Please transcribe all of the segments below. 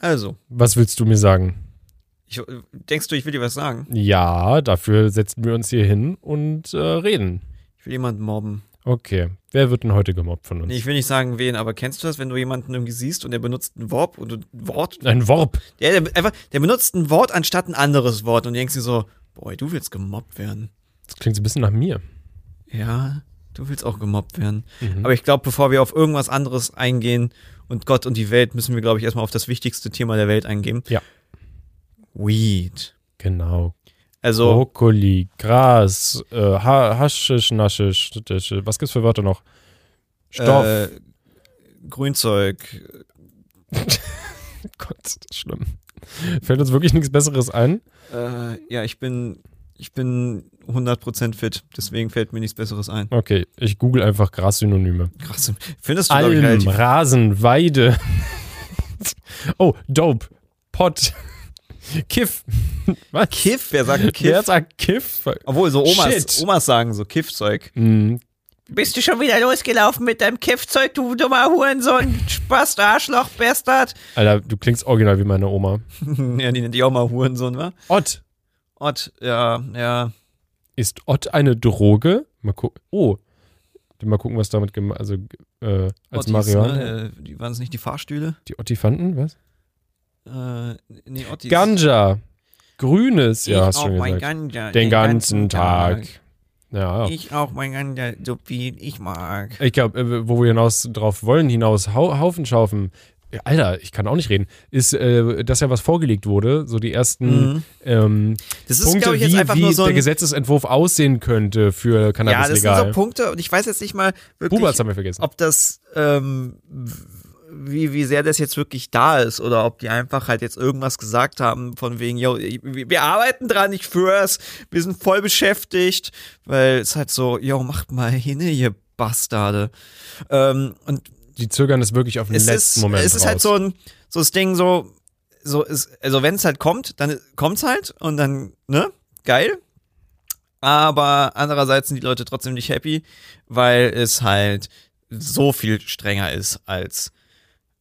Also, Was willst du mir sagen? ich, denkst du, ich will dir was sagen? Ja, dafür setzen wir uns hier hin und äh, reden. Ich will jemanden mobben. Okay. Wer wird denn heute gemobbt von uns? Nee, ich will nicht sagen wen, aber kennst du das, wenn du jemanden irgendwie siehst und der benutzt ein Wort und ein Wort, Ein Worp. der, der einfach, der benutzt ein Wort anstatt ein anderes Wort und denkst dir so, boy, du willst gemobbt werden. Das klingt so ein bisschen nach mir. Ja, du willst auch gemobbt werden. Mhm. Aber ich glaube, bevor wir auf irgendwas anderes eingehen und Gott und die Welt, müssen wir, glaube ich, erstmal auf das wichtigste Thema der Welt eingehen. Ja. Weed. Genau. Also, Brokkoli, Gras, äh, ha Haschisch, Naschisch, was gibt's für Wörter noch? Stoff. Äh, Grünzeug. Gott, ist das schlimm. Fällt uns wirklich nichts Besseres ein? Äh, ja, ich bin, ich bin 100% fit, deswegen fällt mir nichts Besseres ein. Okay, ich google einfach Grassynonyme. Krass. Findest du, Alm, relativ Rasen, Weide. oh, Dope, Pott, Kiff. Was? Kiff? Wer sagt Kiff? Wer sagt Kiff? Obwohl, so Omas, Shit. Omas sagen so Kiffzeug. Hm, Bist du schon wieder losgelaufen mit deinem Kiffzeug, du dummer Hurensohn, Spast, Arschloch, Bastard? Alter, du klingst original wie meine Oma. ja, die nennt die auch mal Hurensohn, wa? Ott. Ott, ja, ja. Ist Ott eine Droge? Mal gucken. Oh. Mal gucken, was damit gemacht Also, äh, als Ottis, Marihuana. Ne? äh, Die waren es nicht die Fahrstühle? Die Ottifanten, was? Äh, nee, Ottis. Ganja. Grünes, ja, ich hast auch schon mein gesagt. Ganja. Den ganzen Tag. Ja. Ich auch mein Ganja, so viel ich mag. Ich glaube, äh, wo wir hinaus drauf wollen, hinaus hau Haufen schaufen. Ja, Alter, ich kann auch nicht reden. Ist, äh, dass ja was vorgelegt wurde, so die ersten Mhm. ähm, Das ist, Punkte, ich, jetzt wie, einfach wie nur so der ein. Gesetzesentwurf aussehen könnte für Ja, Cannabis das sind legal. so Punkte und ich weiß jetzt nicht mal wirklich, haben wir vergessen. ob das, ähm, wie, wie sehr das jetzt wirklich da ist oder ob die einfach halt jetzt irgendwas gesagt haben von wegen, yo, wir arbeiten dran, ich schwör's, wir sind voll beschäftigt, weil es halt so, yo, macht mal hin, ihr Bastarde. Ähm, und Die zögern es wirklich auf den es letzten ist, Moment es ist raus. halt so ein, so das Ding so, so ist, also wenn es halt kommt, dann kommt's halt und dann, ne, geil. Aber andererseits sind die Leute trotzdem nicht happy, weil es halt so viel strenger ist als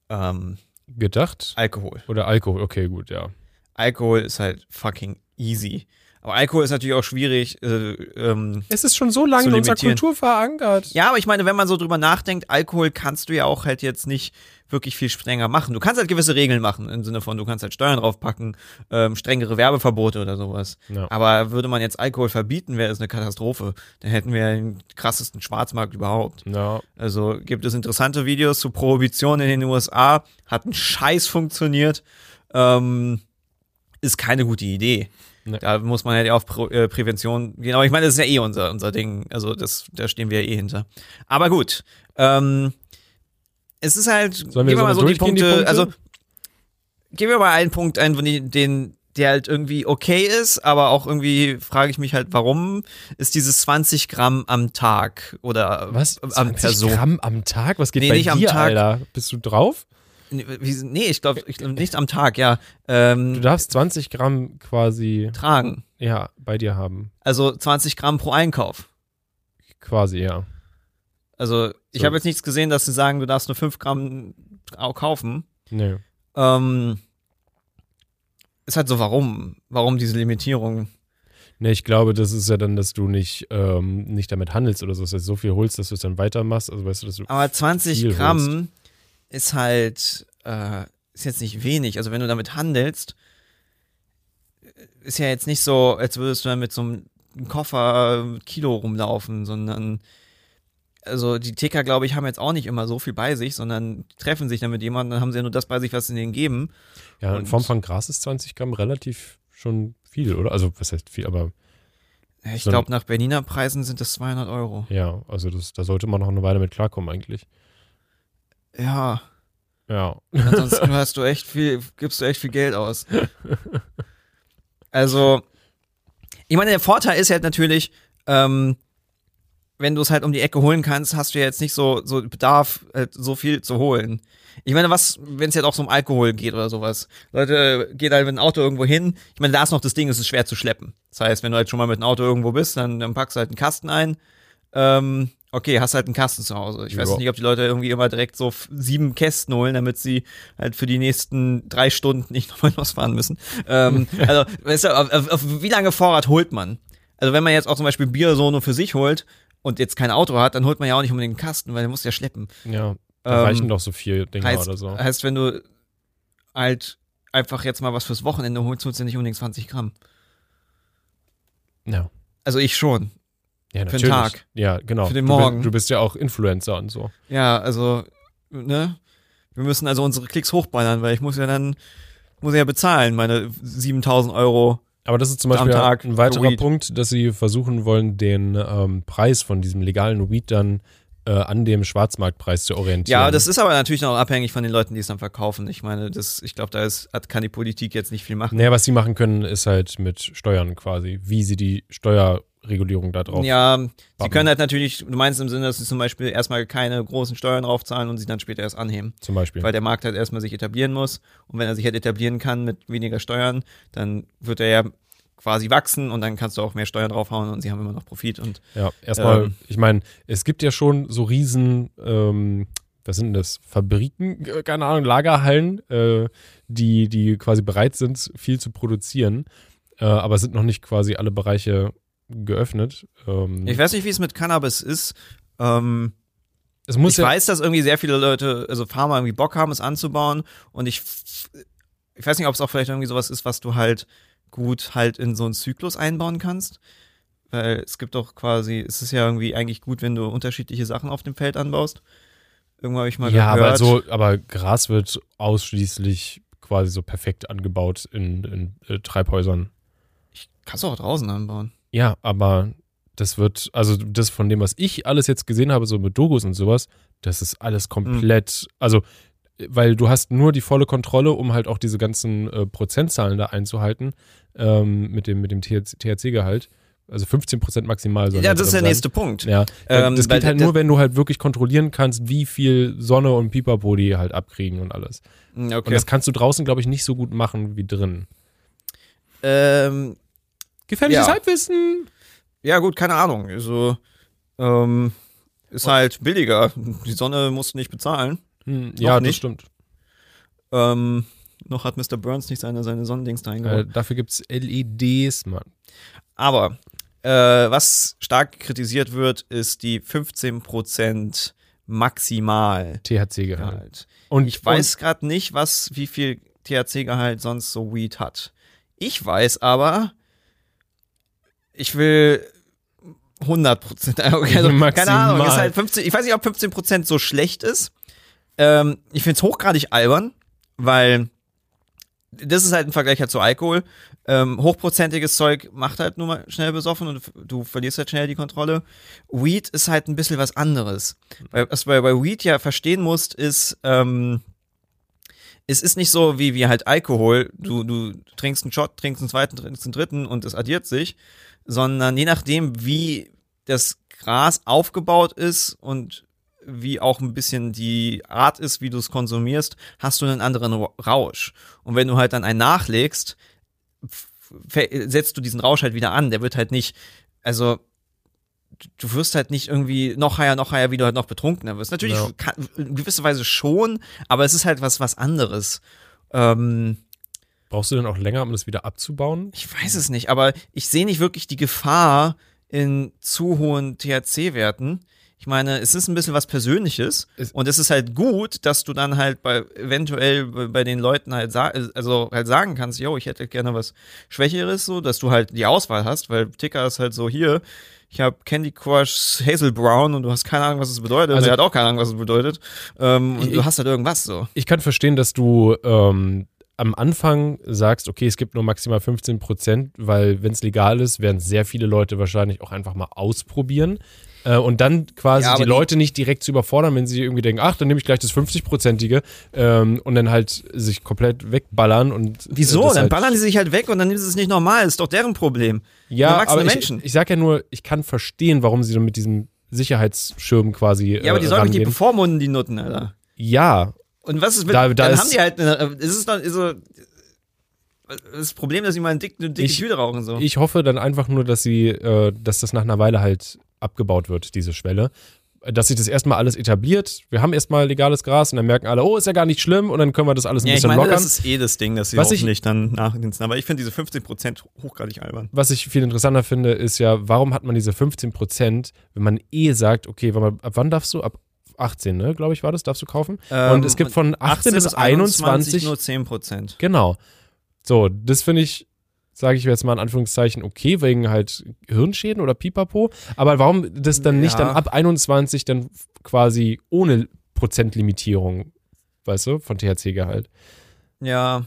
ähm, Gedacht? Alkohol. Oder Alkohol, okay, gut, ja. Alkohol ist halt fucking easy. Aber Alkohol ist natürlich auch schwierig. Äh, ähm, Es ist schon so lange in unserer. Kultur verankert. Ja, aber ich meine, wenn man so drüber nachdenkt, Alkohol kannst du ja auch halt jetzt nicht wirklich viel strenger machen. Du kannst halt gewisse Regeln machen, im Sinne von, du kannst halt Steuern draufpacken, ähm, strengere Werbeverbote oder sowas. Ja. Aber würde man jetzt Alkohol verbieten, wäre es eine Katastrophe. Dann hätten wir den krassesten Schwarzmarkt überhaupt. Ja, Also gibt es interessante Videos zu Prohibition in den USA, hat ein Scheiß funktioniert, ähm, ist keine gute Idee. Nee. Da muss man halt ja auf äh, Prävention gehen. Aber ich meine, das ist ja eh unser, unser Ding. Also das, da stehen wir ja eh hinter. Aber gut. Ähm, es ist halt, Sollen wir gehen wir mal so die durchgehen, die Punkte, Punkte? also gehen wir mal einen Punkt ein, den, der halt irgendwie okay ist, aber auch irgendwie frage ich mich halt, warum ist dieses 20 Gramm am Tag oder was? am 20 Person? Gramm am Tag? Was geht Nee, bei nicht dir, am Tag. Alter? Bist du drauf? Nee, ich glaube ich glaub nicht am Tag, ja. Ähm, Du darfst 20 Gramm quasi, tragen. ja, bei dir haben. Also 20 Gramm pro Einkauf. Quasi, ja. Also ich So. habe jetzt nichts gesehen, dass sie sagen, du darfst nur 5 Gramm kaufen. Nee. Ähm, ist halt so, warum? Warum diese Limitierung? Nee, ich glaube, das ist ja dann, dass du nicht, ähm, nicht damit handelst oder so, dass du so viel holst, dass du es dann weitermachst. Also weißt du, dass du. Aber 20 Viel Gramm ist halt, äh, ist jetzt nicht wenig. Also wenn du damit handelst, ist ja jetzt nicht so, als würdest du dann mit so einem Koffer mit Kilo rumlaufen, sondern also die Ticker, glaube ich, haben jetzt auch nicht immer so viel bei sich, sondern treffen sich dann mit jemandem, dann haben sie ja nur das bei sich, was sie denen geben. Ja, in und- Form von Gras ist 20 Gramm relativ schon viel, oder? Also, was heißt viel, aber Ich So glaube, nach Berliner Preisen sind das 200 Euro. ja, also das, da sollte man noch eine Weile mit klarkommen eigentlich. Ja, Ja. ansonsten hast du echt viel, gibst du echt viel Geld aus. Also, ich meine, der Vorteil ist halt natürlich, ähm, wenn du es halt um die Ecke holen kannst, hast du ja jetzt nicht so, so Bedarf, halt so viel zu holen. Ich meine, was, wenn es jetzt auch so um Alkohol geht oder sowas. Leute gehen halt mit dem Auto irgendwo hin. Ich meine, da ist noch das Ding, es ist schwer zu schleppen. Das heißt, wenn du halt schon mal mit dem Auto irgendwo bist, dann, dann packst du halt einen Kasten ein. Ähm, Okay, hast halt einen Kasten zu Hause. Ich weiß Ja. nicht, ob die Leute irgendwie immer direkt so sieben Kästen holen, damit sie halt für die nächsten drei Stunden nicht nochmal losfahren müssen. Ähm, also, weißt du, auf, auf, auf wie lange Vorrat holt man? Also, wenn man jetzt auch zum Beispiel Bier so nur für sich holt und jetzt kein Auto hat, dann holt man ja auch nicht unbedingt einen Kasten, weil der muss ja schleppen. Ja, da Ähm, reichen doch so vier Dinger heißt, oder so. heißt, wenn du halt einfach jetzt mal was fürs Wochenende holst, holst du nicht unbedingt 20 Gramm. Ja. Also ich schon. Ja, Für den natürlich. Tag. Ja, genau. Für den Morgen. Du bist ja auch Influencer und so. Ja, also, ne? Wir müssen also unsere Klicks hochballern, weil ich muss ja dann, muss ja bezahlen, meine 7000 Euro. Aber das ist zum Beispiel Tag ein weiterer. Punkt, dass sie versuchen wollen, den ähm, Preis von diesem legalen Weed dann äh, an dem Schwarzmarktpreis zu orientieren. Ja, das ist aber natürlich noch abhängig von den Leuten, die es dann verkaufen. Ich meine, das, ich glaube, da ist, hat, kann die Politik jetzt nicht viel machen. Naja, was sie machen können, ist halt mit Steuern quasi, wie sie die Steuerregulierung da drauf. Ja, sie Wappen. können halt natürlich, du meinst im Sinne, dass sie zum Beispiel erstmal keine großen Steuern draufzahlen und sie dann später erst anheben. Zum Beispiel. Weil der Markt halt erstmal sich etablieren muss. Und wenn er sich halt etablieren kann mit weniger Steuern, dann wird er ja quasi wachsen und dann kannst du auch mehr Steuern draufhauen und sie haben immer noch Profit. Und Ja, erstmal, Ähm. ich meine, es gibt ja schon so riesen, ähm, was sind denn das, Fabriken, Äh, keine Ahnung, Lagerhallen, äh, die, die quasi bereit sind, viel zu produzieren. Äh, aber es sind noch nicht quasi alle Bereiche geöffnet. Ähm, ich weiß nicht, wie es mit Cannabis ist. Ähm, es muss ich ja, weiß, dass irgendwie sehr viele Leute, also Farmer irgendwie Bock haben, es anzubauen. Und ich, ich weiß nicht, ob es auch vielleicht irgendwie sowas ist, was du halt gut halt in so einen Zyklus einbauen kannst. Weil es gibt doch quasi, es ist ja irgendwie eigentlich gut, wenn du unterschiedliche Sachen auf dem Feld anbaust. Irgendwann habe ich mal ja, aber gehört. so, aber Gras wird ausschließlich quasi so perfekt angebaut in, in äh, Treibhäusern. kannst du auch draußen anbauen. Ja, aber das wird, also das von dem, was ich alles jetzt gesehen habe, so mit Dogos und sowas, das ist alles komplett, also weil du hast nur die volle Kontrolle, um halt auch diese ganzen äh, Prozentzahlen da einzuhalten ähm, mit dem, mit dem THC-Gehalt. Also 15% maximal soll Ja, da das ist der sein. nächste Punkt. Ja, Ähm, das geht halt nur, wenn du halt wirklich kontrollieren kannst, wie viel Sonne und Pipapo die halt abkriegen und alles. Und Okay. das kannst du draußen, glaube ich, nicht so gut machen wie drin. Ähm, Gefährliches Ja. Halbwissen! ja, gut, keine Ahnung. Also, ähm, ist halt billiger. Die Sonne musst du nicht bezahlen. Hm, ja, das nicht. stimmt. Ähm, noch hat Mr. Burns nicht seine, seine Sonnendings da Äh, eingebaut. dafür gibt's LEDs, Mann. Aber äh, was stark kritisiert wird, ist die 15% Maximalgehalt. THC-Gehalt. Und Ich weiß gerade nicht, was, wie viel THC-Gehalt sonst so Weed hat. Ich weiß aber, ich will 100 Prozent. Also, keine. Ahnung. Ist halt 15, ich weiß nicht, ob 15 Prozent so schlecht ist. Ähm, ich finde es hochgradig albern, weil das ist halt ein Vergleich halt zu Alkohol. Ähm, hochprozentiges Zeug macht halt nur mal schnell besoffen und du verlierst halt schnell die Kontrolle. Weed ist halt ein bisschen was anderes. Weil, was du bei, bei Weed ja verstehen musst, ist, ähm, es ist nicht so wie, wie halt Alkohol. Du, du trinkst einen Shot, trinkst einen zweiten, trinkst einen dritten und es addiert sich. Sondern je nachdem, wie das Gras aufgebaut ist und wie auch ein bisschen die Art ist, wie du es konsumierst, hast du einen anderen Rausch. Und wenn du halt dann einen nachlegst, setzt du diesen Rausch halt wieder an. Der wird halt nicht, also du wirst halt nicht irgendwie noch higher, noch higher, wie du halt noch betrunkener wirst. Natürlich Ja. kann, in gewisser Weise schon, aber es ist halt was, was anderes. Ähm, Brauchst du denn auch länger, um das wieder abzubauen? ich weiß es nicht, aber ich sehe nicht wirklich die Gefahr in zu hohen THC-Werten. Ich meine, es ist ein bisschen was Persönliches Es- und es ist halt gut, dass du dann halt bei eventuell bei den Leuten halt also halt sagen kannst, yo, ich hätte gerne was Schwächeres, so, dass du halt die Auswahl hast, weil Ticker ist halt so hier. Ich habe Candy Crush Hazel Brown und du hast keine Ahnung, was es bedeutet. Also- er hat auch keine Ahnung, was es bedeutet. Ähm, und Ich- du hast halt irgendwas so. Ich kann verstehen, dass du ähm, am Anfang sagst, okay, es gibt nur maximal 15 Prozent, weil wenn es legal ist, werden sehr viele Leute wahrscheinlich auch einfach mal ausprobieren. Äh, und dann quasi Ja, die Leute nicht direkt zu überfordern, wenn sie irgendwie denken, ach, dann nehme ich gleich das 50-prozentige ähm, und dann halt sich komplett wegballern und äh, Wieso? Dann halt, ballern die sich halt weg und dann ist es nicht normal. ist doch deren Problem. Ja, aber ich, Menschen. ich sag ja nur, ich kann verstehen, warum sie dann mit diesem Sicherheitsschirm quasi Ja, aber die äh, sollen nicht rangehen. bevormunden, die Nutten, Alter. Ja, Und was ist mit, Da- da dann ist- haben die halt, eine, ist es dann, so, das Problem, dass sie mal eine dicke, eine dicke Ich- Tüte rauchen so. Ich hoffe dann einfach nur, dass sie, äh, dass das nach einer Weile halt abgebaut wird, diese Schwelle. Dass sich das erstmal alles etabliert. Wir haben erstmal legales Gras und dann merken alle, oh, ist ja gar nicht schlimm und dann können wir das alles ein ja, ich bisschen meine, lockern. das ist eh das Ding, dass sie Was ich- hoffentlich dann nachdiensten. Aber ich finde diese 15% hochgradig albern. Was ich viel interessanter finde, ist ja, warum hat man diese 15 Prozent, wenn man eh sagt, okay, ab wann darfst du? Ab 18, ne, glaube ich, war das, darfst du kaufen? und es gibt von 18, bis 21, nur 10%. genau. So, das finde ich, sage ich jetzt mal in Anführungszeichen, okay, wegen halt Hirnschäden oder Pipapo. Aber warum das dann nicht Ja. dann ab 21 dann quasi ohne Prozentlimitierung, weißt du, von THC-Gehalt? Ja,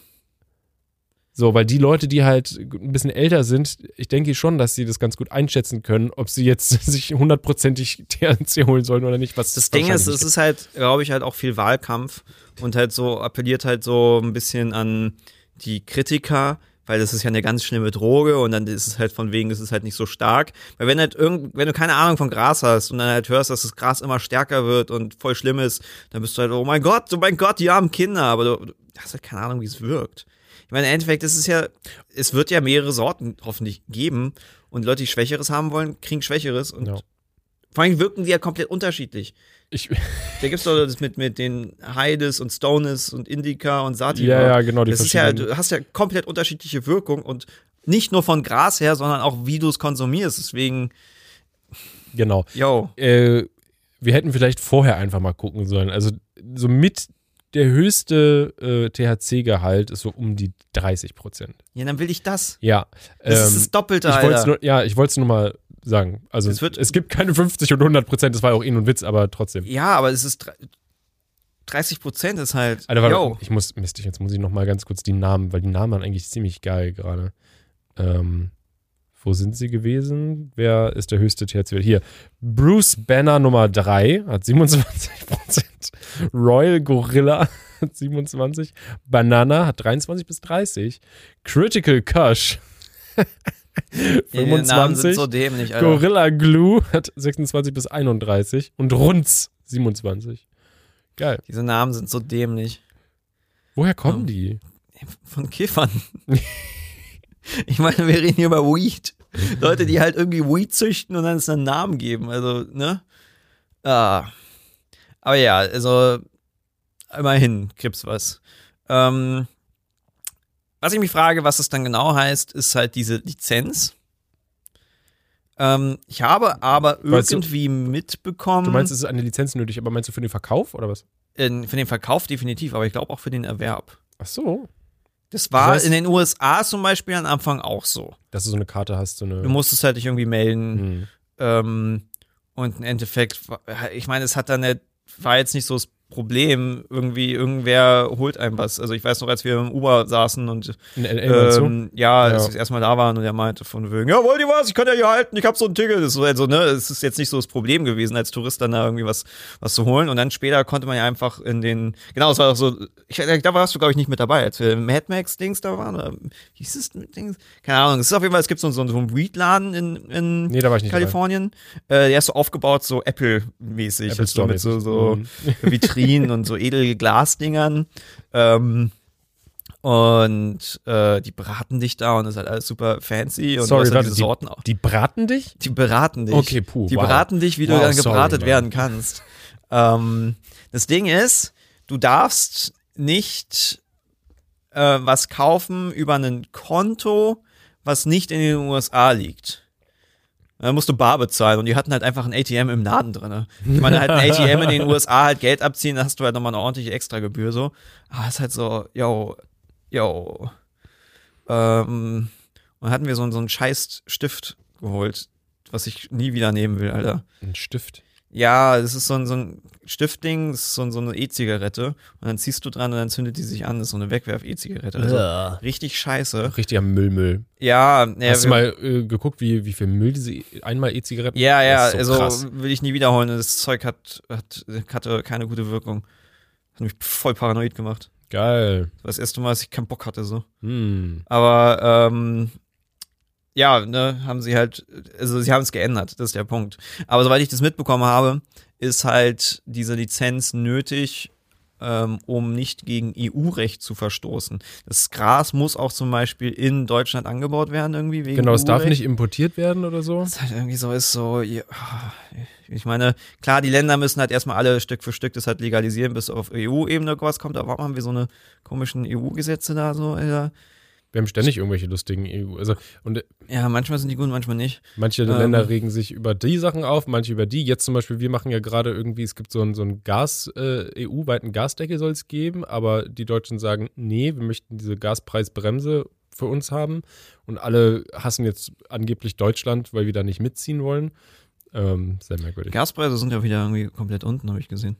So, weil die Leute, die halt ein bisschen älter sind, ich denke schon, dass sie das ganz gut einschätzen können, ob sie jetzt sich hundertprozentig THC holen sollen oder nicht. Was Das Ding ist, es ist halt, glaube ich, halt auch viel Wahlkampf und halt so appelliert halt so ein bisschen an die Kritiker, weil das ist ja eine ganz schlimme Droge und dann ist es halt von wegen, es ist halt nicht so stark. Weil wenn halt irgend, wenn du keine Ahnung von Gras hast und dann halt hörst, dass das Gras immer stärker wird und voll schlimm ist, dann bist du halt, oh mein Gott, oh mein Gott, die armen Kinder, aber du, du hast halt keine Ahnung, wie es wirkt. Ich meine, im Endeffekt ist es ja, es wird ja mehrere Sorten hoffentlich geben und Leute, die Schwächeres haben wollen, kriegen Schwächeres und Ja. vor allem wirken die ja komplett unterschiedlich. Ich, Da gibt's doch das mit, mit den Heides und Stones und Indica und Sativa. ja, ja, genau, die das ist ja, du hast ja komplett unterschiedliche Wirkung und nicht nur von Gras her, sondern auch wie du es konsumierst. Deswegen, genau. yo. Äh, wir hätten vielleicht vorher einfach mal gucken sollen. Also so mit der höchste äh, THC-Gehalt ist so um die 30 Prozent. Ja, dann will ich das. Ja. Das ähm, ist das Doppelte, ich Alter. nur, ja, ich wollte es nur mal sagen. Also Es wird- es gibt keine 50 und 100 Prozent, das war auch eh nur ein Witz, aber trotzdem. ja, aber es ist dre- 30 Prozent ist halt, Alter, warte, ich muss, Mist, jetzt muss ich noch mal ganz kurz die Namen, weil die Namen waren eigentlich ziemlich geil gerade. Ähm, wo sind sie gewesen? Wer ist der höchste THC? Hier. Bruce Banner Nummer 3 hat 27%. Royal Gorilla hat 27. Banana hat 23 bis 30. Critical Kush Ja, die Namen sind 25. so dämlich, Alter. Gorilla Glue hat 26 bis 31. Und Runz 27. Geil. Diese Namen sind so dämlich. Woher kommen Ja. die? Von Kiffern. ich meine, wir reden hier über Weed. Leute, die halt irgendwie Weed züchten und dann es einen Namen geben. Also, ne? Ah. Aber ja, also immerhin gibt's was. Ähm, was ich mich frage, was es dann genau heißt, ist halt diese Lizenz. Ähm, ich habe aber Weißt du- irgendwie mitbekommen, Du meinst, es ist eine Lizenz nötig, aber meinst du für den Verkauf oder was? in, für den Verkauf definitiv, aber ich glaube auch für den Erwerb. Ach so. Das war Das heißt- in den USA zum Beispiel am Anfang auch so. Dass du so eine Karte hast, so eine. Du musstest halt dich irgendwie melden. Hm. Ähm, und im Endeffekt, ich meine, es hat dann nicht, war jetzt nicht so das Problem, irgendwie, irgendwer holt einem was. Also ich weiß noch, als wir im Uber saßen und ähm, ja, Ja. als wir das erste Mal da waren und er meinte von wegen, ja, wollt ihr was? Ich kann ja hier halten, ich habe so ein Ticket. So, also, ne, es ist jetzt nicht so das Problem gewesen, als Tourist dann da irgendwie was, was zu holen. Und dann später konnte man ja einfach in den, genau, es war auch so, ich, da warst du, glaube ich, nicht mit dabei, als wir im Mad Max-Dings da waren. Oder, wie hieß es mit Dings? Keine Ahnung. Es ist auf jeden Fall, es gibt so, so, einen Weed-Laden in, in Nee. Kalifornien. Äh, der ist so aufgebaut, so Apple-mäßig. Apple also mit so, so Mhm. Vitrinen und so edle Glasdingern. Ähm, und äh, die beraten dich da und das ist halt alles super fancy und Sorry, du halt warte, diese die- Sorten auch. Die braten dich? Die beraten dich. Okay, puh, Die wow. beraten dich, wie du Wow, dann sorry, gebratet man. werden kannst. Ähm, das Ding ist, du darfst nicht äh, was kaufen über ein Konto, was nicht in den USA liegt. Dann musst du bar bezahlen und die hatten halt einfach ein ATM im Laden drin. Ich meine, halt ein ATM in den USA halt Geld abziehen, dann hast du halt nochmal eine ordentliche Extragebühr so. Aber es ist halt so, yo, yo. Ähm, und dann hatten wir so, so einen scheiß Stift geholt, was ich nie wieder nehmen will, Alter. Ein Stift. Ja, es ist so ein, so ein Stiftding, das ist so, ein, so eine E-Zigarette. Und dann ziehst du dran und dann zündet die sich an. Das ist so eine Wegwerf-E-Zigarette. Also richtig scheiße. Richtiger Müllmüll. Ja, ja, Hast du mal äh, geguckt, wie, wie viel Müll diese einmal E-Zigaretten? ja, ja, so also krass. will ich nie wiederholen. Das Zeug hat, hat, hatte keine gute Wirkung. Hat mich voll paranoid gemacht. Geil. Das war das erste Mal, dass ich keinen Bock hatte, so. Hm. Aber ähm, ja, ne, haben sie halt, also sie haben es geändert, das ist der Punkt. Aber soweit ich das mitbekommen habe, ist halt diese Lizenz nötig, ähm, um nicht gegen EU-Recht zu verstoßen. Das Gras muss auch zum Beispiel in Deutschland angebaut werden, irgendwie wegen Genau, es darf EU-Recht. nicht importiert werden oder so. Das halt irgendwie so ist so, ich meine, klar, die Länder müssen halt erstmal alle Stück für Stück das halt legalisieren, bis auf EU-Ebene was kommt. Aber warum haben wir so eine komischen EU-Gesetze da so, Alter? Wir haben ständig irgendwelche lustigen EU. Also, und äh, Ja, manchmal sind die gut, manchmal nicht. manche Ähm. Länder regen sich über die Sachen auf, manche über die. Jetzt zum Beispiel, wir machen ja gerade irgendwie, es gibt so einen so einen Gas, äh, EU-weiten Gasdeckel soll es geben, aber die Deutschen sagen, nee, wir möchten diese Gaspreisbremse für uns haben. Und alle hassen jetzt angeblich Deutschland, weil wir da nicht mitziehen wollen. Ähm, sehr merkwürdig. Gaspreise sind ja wieder irgendwie komplett unten, habe ich gesehen.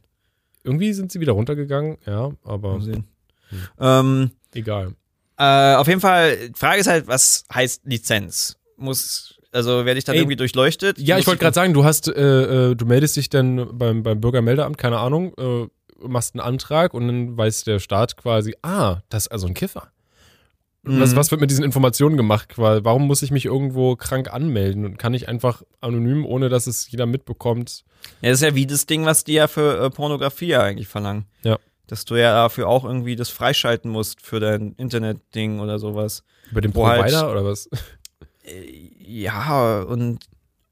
Irgendwie sind sie wieder runtergegangen, ja, aber Mal sehen. Hm. Ähm, egal. Äh, auf jeden Fall, die Frage ist halt, was heißt Lizenz? Muss, also werde ich dann Ey, irgendwie durchleuchtet? Ja, Muss ich wollte gerade sagen, du hast, äh, äh, du meldest dich dann beim, beim Bürgermeldeamt, keine Ahnung, äh, machst einen Antrag und dann weiß der Staat quasi, ah, das ist also ein Kiffer. Was, Mhm. was wird mit diesen Informationen gemacht? Weil Warum muss ich mich irgendwo krank anmelden und kann ich einfach anonym, ohne dass es jeder mitbekommt? Ja, das ist ja wie das Ding, was die ja für äh, Pornografie ja eigentlich verlangen. Ja. Dass du ja dafür auch irgendwie das freischalten musst für dein Internet-Ding oder sowas. Über den halt- Provider oder was? Äh, Ja, und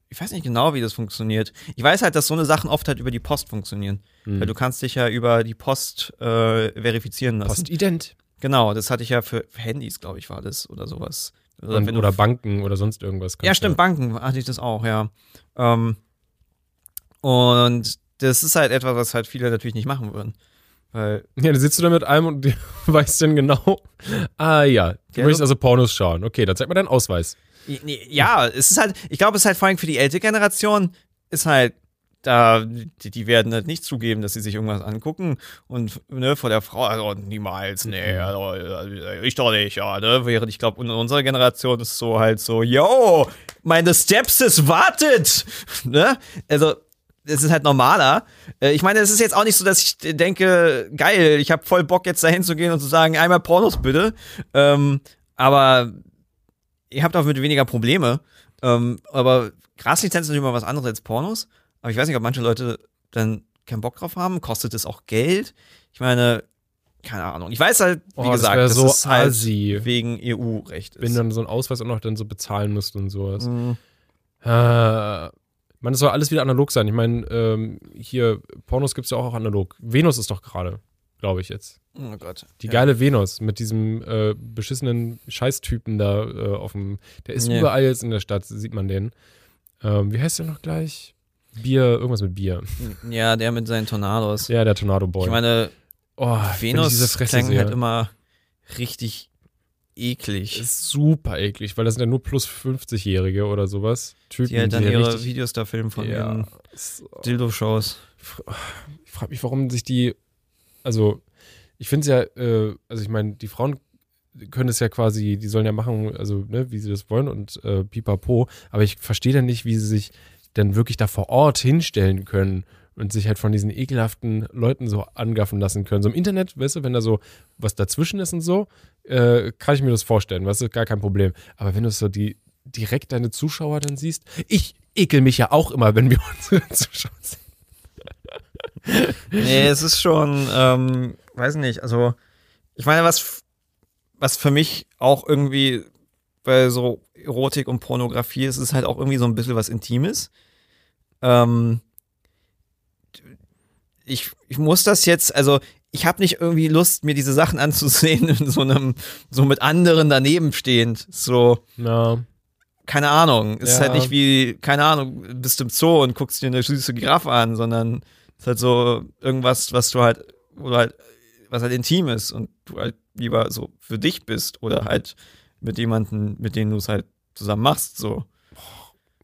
ich weiß nicht genau, wie das funktioniert. Ich weiß halt, dass so eine Sachen oft halt über die Post funktionieren. Hm. Weil du kannst dich ja über die Post äh, verifizieren lassen. Postident. Genau, das hatte ich ja für, Handys, glaube ich, war das oder sowas. Oder, Und, oder Banken oder sonst irgendwas. Ja, stimmt, Banken hatte ich das auch, ja. Ähm, und das ist halt etwas, was halt viele natürlich nicht machen würden. Weil, Ja, dann sitzt du da mit einem und weißt dann genau, ah ja, du Ja, möchtest so- also Pornos schauen. Okay, dann zeig mal deinen Ausweis. ja, es ist halt, ich glaube, es ist halt vor allem für die ältere Generation, ist halt, da, die, die werden halt nicht zugeben, dass sie sich irgendwas angucken und ne, vor der Frau, also niemals, nee, also, äh, ich doch nicht, ja, ne, während ich glaube, in unserer Generation ist so halt so, yo, meine Stepsis wartet, ne, also, es ist halt normaler. Äh, Ich meine, es ist jetzt auch nicht so, dass ich denke, geil, ich habe voll Bock jetzt dahin zu gehen und zu sagen, einmal Pornos bitte. Ähm, aber ihr habt auch mit weniger Probleme. Ähm, aber Graslizenz ist natürlich mal was anderes als Pornos. Aber ich weiß nicht, ob manche Leute dann keinen Bock drauf haben. Kostet es auch Geld? Ich meine, keine Ahnung. Ich weiß halt, wie Oh, gesagt, wär das so ist halt assi. wegen EU-Recht ist. Wenn dann so einen Ausweis auch noch dann so bezahlen musst und sowas. Mhm. Äh, man, es soll alles wieder analog sein. Ich meine, ähm, hier, Pornos gibt es ja auch, auch analog. Venus ist doch gerade, glaube ich jetzt. Oh Gott. Die Ja. geile Venus mit diesem äh, beschissenen Scheißtypen da äh, auf dem. Der ist Nee. überall jetzt in der Stadt, sieht man den. Ähm, wie heißt der noch gleich? Bier, irgendwas mit Bier. Ja, der mit seinen Tornados. Ja, der Tornado Boy. Ich meine, oh, Venus diese Fresse klang halt immer richtig eklig. ist super eklig, weil das sind ja nur plus 50-Jährige oder sowas. Typen, Die halt dann die ihre richtig, Videos da filmen von ja, ihren Dildo-Shows. ich frage mich, warum sich die, also ich finde es ja, äh, also ich meine, die Frauen können es ja quasi, die sollen ja machen, also ne, wie sie das wollen und äh, pipapo, aber ich verstehe dann nicht, wie sie sich dann wirklich da vor Ort hinstellen können und sich halt von diesen ekelhaften Leuten so angaffen lassen können. So im Internet, weißt du, wenn da so was dazwischen ist und so, äh, kann ich mir das vorstellen, weißt du, gar kein Problem. Aber wenn du so die direkt deine Zuschauer dann siehst, ich ekel mich ja auch immer, wenn wir unsere Zuschauer sehen. Nee, es ist schon, ähm, weiß nicht, also ich meine, was, was für mich auch irgendwie bei so Erotik und Pornografie ist, ist halt auch irgendwie so ein bisschen was Intimes. Ähm, ich, ich muss das jetzt, also ich habe nicht irgendwie Lust, mir diese Sachen anzusehen in so einem, so mit anderen daneben stehend, so Na, keine Ahnung. Ist Ja. halt nicht wie, keine Ahnung, bist im Zoo und guckst dir eine süße Giraffe an, sondern ist halt so irgendwas, was du halt, oder halt, was halt intim ist und du halt lieber so für dich bist oder halt mit jemandem, mit dem du es halt zusammen machst, so.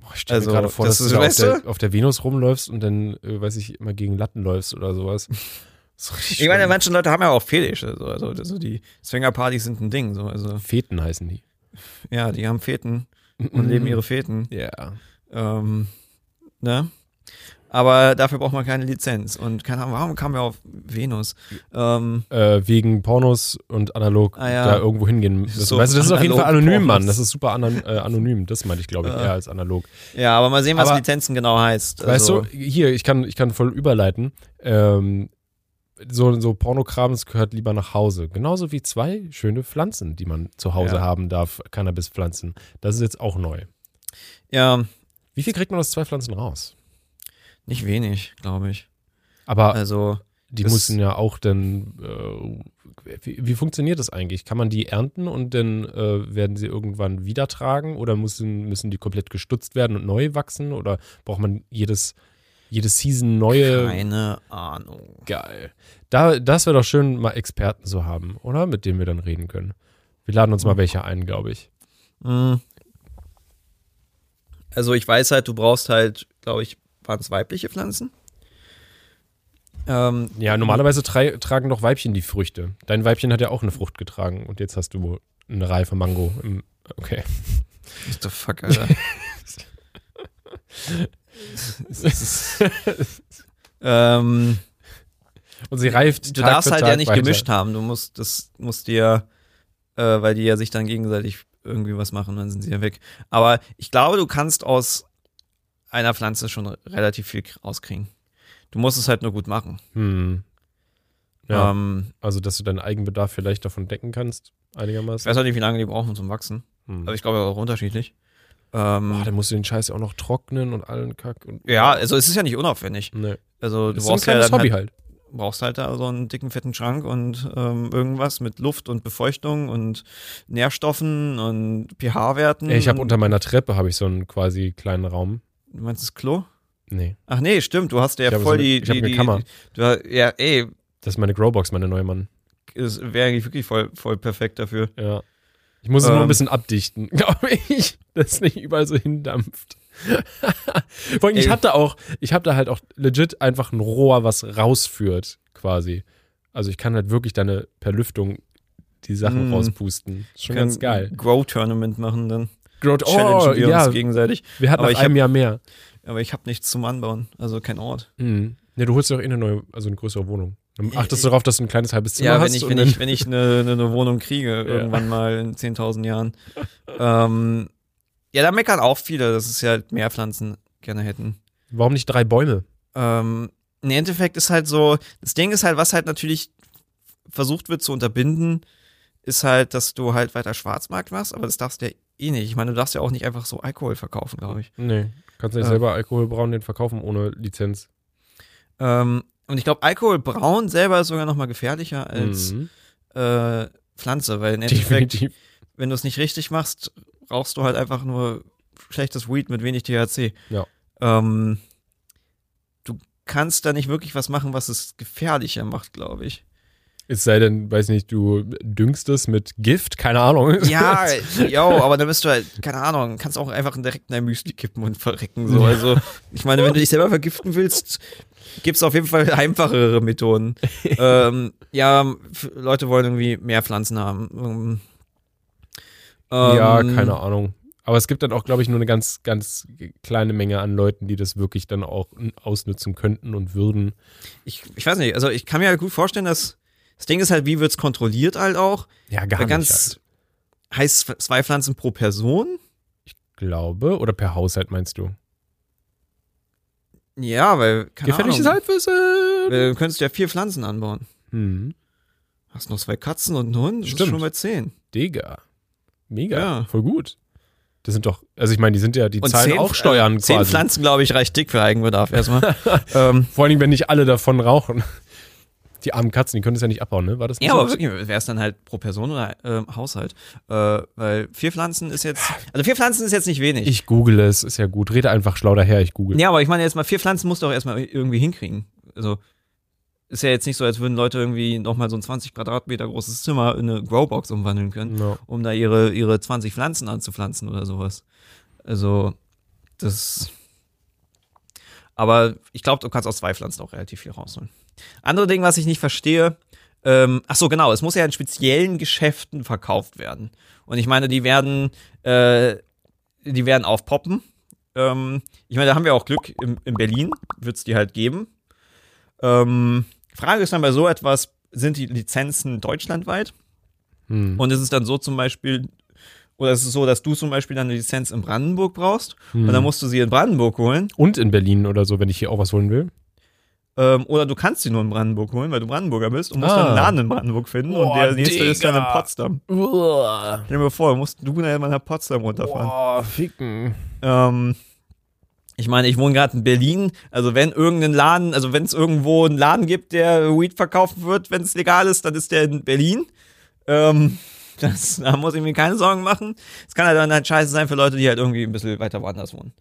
Boah, ich stelle Also, mir gerade vor, das dass du da auf der, auf der Venus rumläufst und dann, äh, weiß ich, immer gegen Latten läufst oder sowas. Ich meine, manche Leute haben ja auch Fetische, so, also, also die Swingerpartys sind ein Ding, so, also, Feten heißen die. ja, die haben Feten und leben ihre Feten, Ja. ähm, ne? Aber dafür braucht man keine Lizenz und keine Ahnung, warum kamen wir auf Venus? Ähm, Äh, wegen Pornos und analog Ah, ja. da irgendwo hingehen müssen. So weißt du, das ist auf jeden Fall anonym, analog Mann. Pornos. Das ist super anon äh, anonym. Das meinte ich, glaube ich, eher als analog. Ja, aber mal sehen, was Aber- Lizenzen genau heißt. Weißt Also, du, hier, ich kann, ich kann voll überleiten. Ähm, so, so Pornokrams gehört lieber nach Hause. Genauso wie zwei schöne Pflanzen, die man zu Hause Ja. haben darf, Cannabispflanzen. Das ist jetzt auch neu. Ja, Wie viel kriegt man aus zwei Pflanzen raus? Nicht wenig, glaube ich. Aber Also, die müssen ja auch dann. Äh, wie, wie funktioniert das eigentlich? Kann man die ernten und dann äh, werden sie irgendwann wieder tragen oder müssen, müssen die komplett gestutzt werden und neu wachsen? Oder braucht man jedes, jede Season neue? keine Ahnung. Geil. Da, das wäre doch schön, mal Experten zu haben, oder? Mit denen wir dann reden können. Wir laden uns mal welche ein, glaube ich. Hm. Also ich weiß halt, du brauchst halt, glaube ich, waren es weibliche Pflanzen? Ähm, Ja, normalerweise tra tragen doch Weibchen die Früchte. Dein Weibchen hat ja auch eine Frucht getragen und jetzt hast du eine reife Mango. Im, okay. what the fuck, Alter. ähm, Und sie reift du Tag darfst halt Tag ja nicht weiter. gemischt haben. Du musst, das musst dir, äh, weil die ja sich dann gegenseitig irgendwie was machen, dann sind sie ja weg. Aber ich glaube, du kannst aus einer Pflanze schon relativ viel rauskriegen. Du musst es halt nur gut machen. Hm. Ja, Ähm, also dass du deinen Eigenbedarf vielleicht davon decken kannst, ich einigermaßen. weiß auch nicht, wie lange die brauchen zum Wachsen. Hm. Aber ich glaube auch unterschiedlich. Ähm, Boah, dann musst du den Scheiß ja auch noch trocknen und allen Kack. Und, ja, also es ist ja nicht unaufwendig. Nee. Also du ist ein brauchst ja kleines dann Hobby halt, halt. brauchst halt da so einen dicken, fetten Schrank und ähm, irgendwas mit Luft und Befeuchtung und Nährstoffen und pH-Werten. Ich habe unter meiner Treppe habe ich so einen quasi kleinen Raum. Du meinst das Klo? Nee, Ach nee, stimmt, du hast ja voll so eine- die, ich habe die, eine die, Kammer. Du, hast- ja, ey, das ist meine Growbox, meine neue Mann. es wäre eigentlich wirklich voll, voll perfekt dafür. Ja. Ich muss es nur Ähm. ein bisschen abdichten, glaube ich, dass es nicht überall so hindampft. Vor allem, ich Ey. habe da auch, ich habe da halt auch legit einfach ein Rohr, was rausführt, quasi. Also ich kann halt wirklich dann per Lüftung die Sachen Mm. rauspusten. Schon ganz geil. Grow-Tournament machen dann. Challengen oh, wir ja, uns gegenseitig. wir hatten Aber nach ich hab- einem Jahr mehr. Aber ich habe nichts zum Anbauen, also kein Ort. Mhm. Ne, du holst dir auch eh eine neue, also eine größere Wohnung. Dann Ja, achtest du darauf, dass du ein kleines halbes Zimmer Ja, hast. wenn und wenn ich, wenn ich eine, eine, Wohnung kriege, irgendwann mal in 10.000 Jahren. Ähm, ja, da meckern auch viele, dass es ja halt mehr Pflanzen gerne hätten. Warum nicht drei Bäume? Ähm, Im Endeffekt ist halt so, das Ding ist halt, was halt natürlich versucht wird zu unterbinden, ist halt, dass du halt weiter Schwarzmarkt machst, aber das darfst du ja eh nicht. Ich meine, du darfst ja auch nicht einfach so Alkohol verkaufen, glaube ich. Nee, kannst nicht Ja. selber Alkohol brauen, den verkaufen ohne Lizenz. Ähm, und ich glaube, Alkohol braun selber ist sogar noch mal gefährlicher als Mhm. äh, Pflanze, weil im Endeffekt, Definitiv. wenn du es nicht richtig machst, rauchst du halt einfach nur schlechtes Weed mit wenig THC. Ja. Ähm, du kannst da nicht wirklich was machen, was es gefährlicher macht, glaube ich. Es sei denn, weiß nicht, du düngst es mit Gift, keine Ahnung. Ja, yo, aber dann bist du halt, keine Ahnung, kannst auch einfach direkt in dein Müsli kippen und verrecken. So. Also, ich meine, wenn du dich selber vergiften willst, gibt's auf jeden Fall einfachere Methoden. ähm, ja, Leute wollen irgendwie mehr Pflanzen haben. Ähm, ja, ähm, keine Ahnung. Aber es gibt dann auch, glaube ich, nur eine ganz, ganz kleine Menge an Leuten, die das wirklich dann auch ausnutzen könnten und würden. Ich, ich weiß nicht, also ich kann mir halt gut vorstellen, dass das Ding ist halt, wie wird's kontrolliert halt auch? Ja, gar Weil nicht. ganz halt. heißt zwei Pflanzen pro Person? Glaube. Oder per Haushalt meinst du? Ja, weil, keine Gefährliches Ahnung, Halbwissen. du könntest ja vier Pflanzen anbauen. Hm. Hast noch zwei Katzen und einen Hund? Stimmt. schon bei zehn. Digga. Mega. Ja. Voll gut. Das sind doch, also ich meine, die sind ja, die Und zahlen zehn, auch Steuern äh, Zehn quasi. Pflanzen, glaube ich, reicht dick für Eigenbedarf erstmal. ähm, Vor allem, wenn nicht alle davon rauchen. Die armen Katzen, die können das ja nicht abbauen, ne? War das nicht ja, so? aber wirklich, wäre es dann halt pro Person oder ähm, Haushalt? Äh, weil vier Pflanzen ist jetzt, also vier Pflanzen ist jetzt nicht wenig. Ich google es, ist ja gut. Rede einfach schlau daher, ich google. ja, aber ich meine jetzt mal, vier Pflanzen musst du auch erstmal irgendwie hinkriegen. Also ist ja jetzt nicht so, als würden Leute irgendwie nochmal so ein 20 Quadratmeter großes Zimmer in eine Growbox umwandeln können, No. um da ihre, ihre 20 Pflanzen anzupflanzen oder sowas. Also, das. Aber ich glaube, du kannst aus zwei Pflanzen auch relativ viel rausholen. Andere Ding, was ich nicht verstehe, ähm, ach so, genau, es muss ja in speziellen Geschäften verkauft werden. Und ich meine, die werden, äh, die werden aufpoppen. Ähm, ich meine, da haben wir auch Glück. In, in Berlin wird es die halt geben. Ähm, Frage ist dann bei so etwas, sind die Lizenzen deutschlandweit? Hm. Und ist es dann so zum Beispiel, oder ist es so, dass du zum Beispiel dann eine Lizenz in Brandenburg brauchst Hm. und dann musst du sie in Brandenburg holen? Und in Berlin oder so, wenn ich hier auch was holen will. Ähm, oder du kannst sie nur in Brandenburg holen, weil du Brandenburger bist und musst Ah. dann einen Laden in Brandenburg finden und Boah, der nächste ist dann in Digga. Potsdam. Uah. Stell dir mal vor, musst du dann mal nach Potsdam runterfahren. Boah, ficken. Ähm, ich meine, ich wohne gerade in Berlin. Also wenn irgendein Laden, also wenn es irgendwo einen Laden gibt, der Weed verkaufen wird, wenn es legal ist, dann ist der in Berlin. Ähm, das, da muss ich mir keine Sorgen machen. Es kann halt dann halt scheiße sein für Leute, die halt irgendwie ein bisschen weiter woanders wohnen.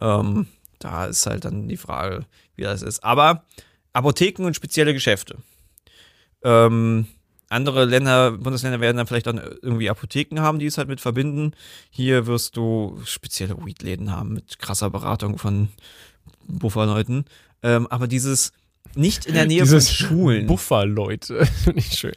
Ähm, da ist halt dann die Frage, wie das ist. Aber Apotheken und spezielle Geschäfte. Ähm, andere Länder, Bundesländer werden dann vielleicht dann irgendwie Apotheken haben, die es halt mit verbinden. Hier wirst du spezielle Weed-Läden haben mit krasser Beratung von Bufferleuten. Ähm, aber dieses nicht in der Nähe Dieses von Schulen. Buffer-Leute. Nicht schön.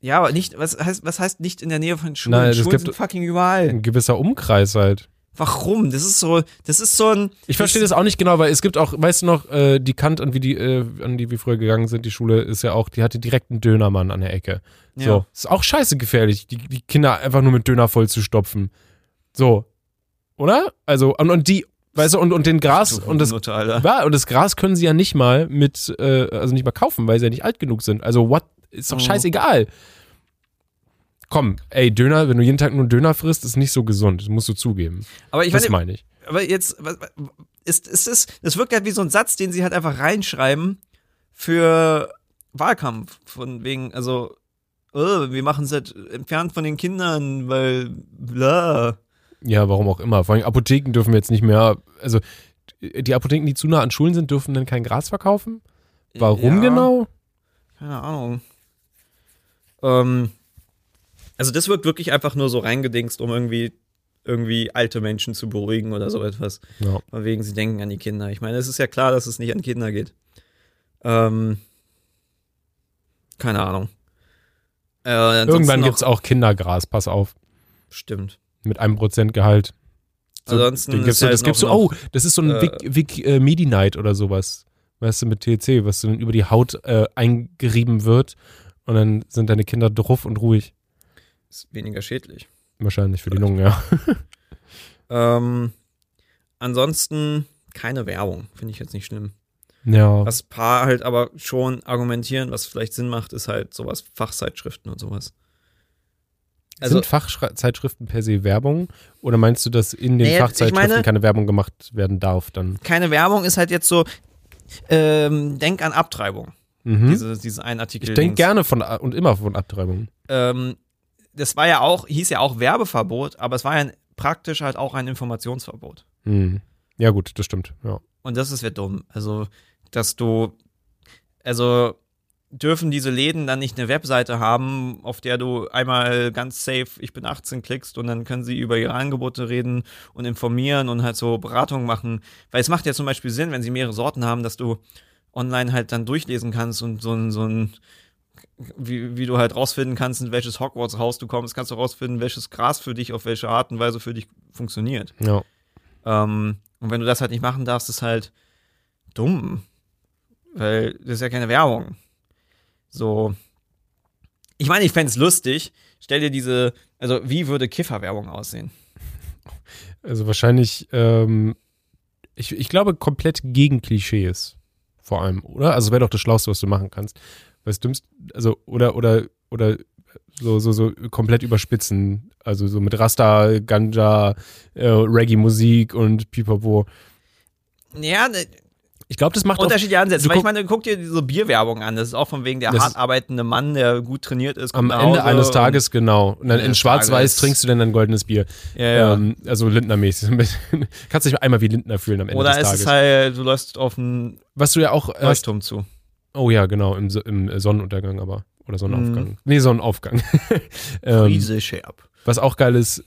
ja, aber nicht, was heißt, was heißt nicht in der Nähe von Schulen? Nein, Schulen gibt- sind fucking überall. Ein gewisser Umkreis halt. Warum? Das ist so, das ist so ein. Ich verstehe das auch nicht genau, weil es gibt auch, weißt du noch, äh, die Kant, an, wie die, äh, an die wir früher gegangen sind, die Schule ist ja auch, die hatte direkt einen Dönermann an der Ecke. Ja. So. Ist auch scheiße gefährlich, die, die Kinder einfach nur mit Döner voll zu stopfen. So. Oder? Also, und, und die, weißt du, und, und den Gras, und das, Alter. ja, und das Gras können sie ja nicht mal mit, äh, also nicht mal kaufen, weil sie ja nicht alt genug sind. Also, what? Ist doch Oh. scheißegal. Komm, ey, Döner, wenn du jeden Tag nur Döner frisst, ist nicht so gesund. Das musst du zugeben. Aber ich das meine, meine ich. aber jetzt, ist, ist es, das wirkt halt wie so ein Satz, den sie halt einfach reinschreiben für Wahlkampf. Von wegen, also, äh, wir machen es halt entfernt von den Kindern, weil, bla. Ja, warum auch immer. Vor allem Apotheken dürfen jetzt nicht mehr, also die Apotheken, die zu nah an Schulen sind, dürfen dann kein Gras verkaufen? Warum Ja, genau? Keine Ahnung. Ähm, also das wirkt wirklich einfach nur so reingedingst, um irgendwie irgendwie alte Menschen zu beruhigen oder so etwas. Ja. Von wegen, sie denken an die Kinder. Ich meine, es ist ja klar, dass es nicht an Kinder geht. Ähm, keine Ahnung. Äh, Irgendwann noch- gibt's auch Kindergras, pass auf. Stimmt. Mit einem Prozent Gehalt. So, Ansonsten den ist gibst du, halt das gibst du, oh, das ist so ein äh, Vic, Vic äh, Medi-Night oder sowas. Weißt du, mit THC, was dann über die Haut äh, eingerieben wird und dann sind deine Kinder drauf und ruhig. Ist weniger schädlich. Wahrscheinlich für die Lungen, ja. Ähm, ansonsten keine Werbung, finde ich jetzt nicht schlimm. Ja. Was paar halt aber schon argumentieren, was vielleicht Sinn macht, ist halt sowas, Fachzeitschriften und sowas. Also, sind Fachzeitschriften per se Werbung? Oder meinst du, dass in den Nee, Fachzeitschriften meine- keine Werbung gemacht werden darf dann? keine Werbung ist halt jetzt so, ähm, denk an Abtreibung. Mhm. Diese, diesen einen Artikel. ich denke gerne von und immer von Abtreibung. Ähm, das war ja auch, hieß ja auch Werbeverbot, aber es war ja praktisch halt auch ein Informationsverbot. Hm. Ja, gut, das stimmt. Ja. Und das ist ja dumm. Also, dass du, also dürfen diese Läden dann nicht eine Webseite haben, auf der du einmal ganz safe, ich bin 18 klickst und dann können sie über ihre Angebote reden und informieren und halt so Beratungen machen. Weil es macht ja zum Beispiel Sinn, wenn sie mehrere Sorten haben, dass du online halt dann durchlesen kannst und so ein, so ein wie, wie du halt rausfinden kannst, in welches Hogwarts-Haus du kommst, kannst du rausfinden, welches Gras für dich auf welche Art und Weise für dich funktioniert. ja. Ähm, und wenn du das halt nicht machen darfst, ist halt dumm. Weil das ist ja keine Werbung. So. Ich meine, ich fände es lustig. Stell dir diese, also wie würde Kifferwerbung aussehen? Also wahrscheinlich, ähm, ich, ich glaube, komplett gegen Klischees. Vor allem, oder? Also wäre doch das Schlauste, was du machen kannst. Was dümmst, also, oder, oder, oder so, so, so komplett überspitzen. Also so mit Rasta, Ganja, äh, Reggae-Musik und Pipapo. Ja, ne, Ich glaube, das macht auch, unterschiedliche Ansätze. Weil ich meine, guck dir diese Bierwerbung an. Das ist auch von wegen der hart ist- arbeitende Mann, der gut trainiert ist. am Ende eines Tages, genau. Und dann in Schwarz-Weiß trinkst du dann ein goldenes Bier. Ja, ja. Ähm, also Lindner-mäßig. Kannst dich einmal wie Lindner fühlen am Ende Oder des ist Tages. es halt, du läufst auf einen Was du ja auch hast, Leuchtturm zu. Oh ja, genau, im, im Sonnenuntergang aber. Oder Sonnenaufgang. Mhm. Nee, Sonnenaufgang. ähm, Riese Scherb. was auch geil ist,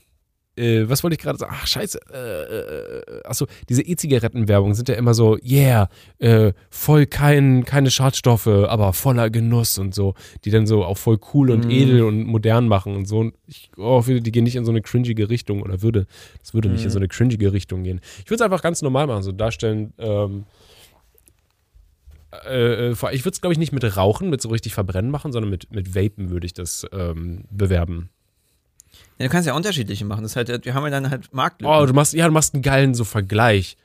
äh, was wollte ich gerade sagen? Ach, scheiße. Äh, äh, achso, diese E-Zigarettenwerbung sind ja immer so, yeah, äh, voll kein, keine Schadstoffe, aber voller Genuss und so. Die dann so auch voll cool und Mhm. edel und modern machen und so. Und ich oh, finde, die gehen nicht in so eine cringige Richtung oder würde, das würde nicht Mhm. in so eine cringige Richtung gehen. Ich würde es einfach ganz normal machen, so darstellen, ähm, äh, äh, ich würde es, glaube ich, nicht mit Rauchen, mit so richtig Verbrennen machen, sondern mit, mit Vapen würde ich das ähm, bewerben. Ja, du kannst ja unterschiedliche machen. Das halt, wir haben ja dann halt Marktlücken. Oh, du machst, ja, du machst einen geilen so Vergleich.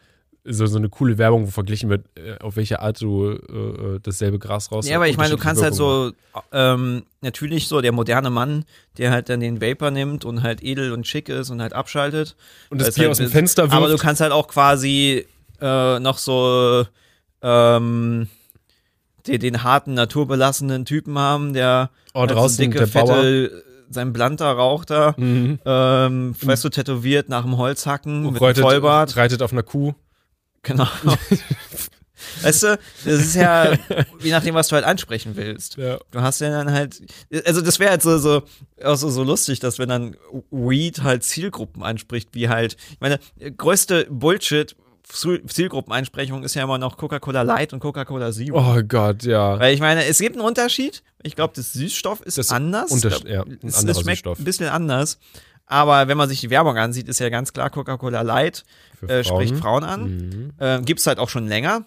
so, so eine coole Werbung, wo verglichen wird, äh, auf welche Art du äh, äh dasselbe Gras raus Ja, aber ich meine, du kannst halt so, ähm, natürlich so der moderne Mann, der halt dann den Vapor nimmt und halt edel und schick ist und halt abschaltet. Und das Bier halt, aus dem Fenster wirft. Aber du kannst halt auch quasi äh, noch so ähm, den, den harten, naturbelassenen Typen haben, der oh, halt draußen so dicke, der fette, Bauer. sein Blanter raucht da, Mhm. ähm, weißt du, tätowiert nach dem Holzhacken mit einem reitet, Vollbart. reitet auf einer Kuh. Genau. weißt du, das ist ja, je nachdem, was du halt ansprechen willst. Ja. Du hast ja dann halt, also das wäre halt so, so, auch so, so lustig, dass wenn dann Weed halt Zielgruppen anspricht, wie halt, ich meine, größte Bullshit, Zielgruppeneinsprechung ist ja immer noch Coca-Cola Light und Coca-Cola Zero. Oh Gott, ja. Weil ich meine, es gibt einen Unterschied. Ich glaube, das Süßstoff ist Das anders. Unters- glaub, ja, ein es, es schmeckt Süßstoff. ein bisschen anders. Aber wenn man sich die Werbung ansieht, ist ja ganz klar, Coca-Cola Light äh, Frauen. spricht Frauen an. Mhm. Ähm, Gibt es halt auch schon länger.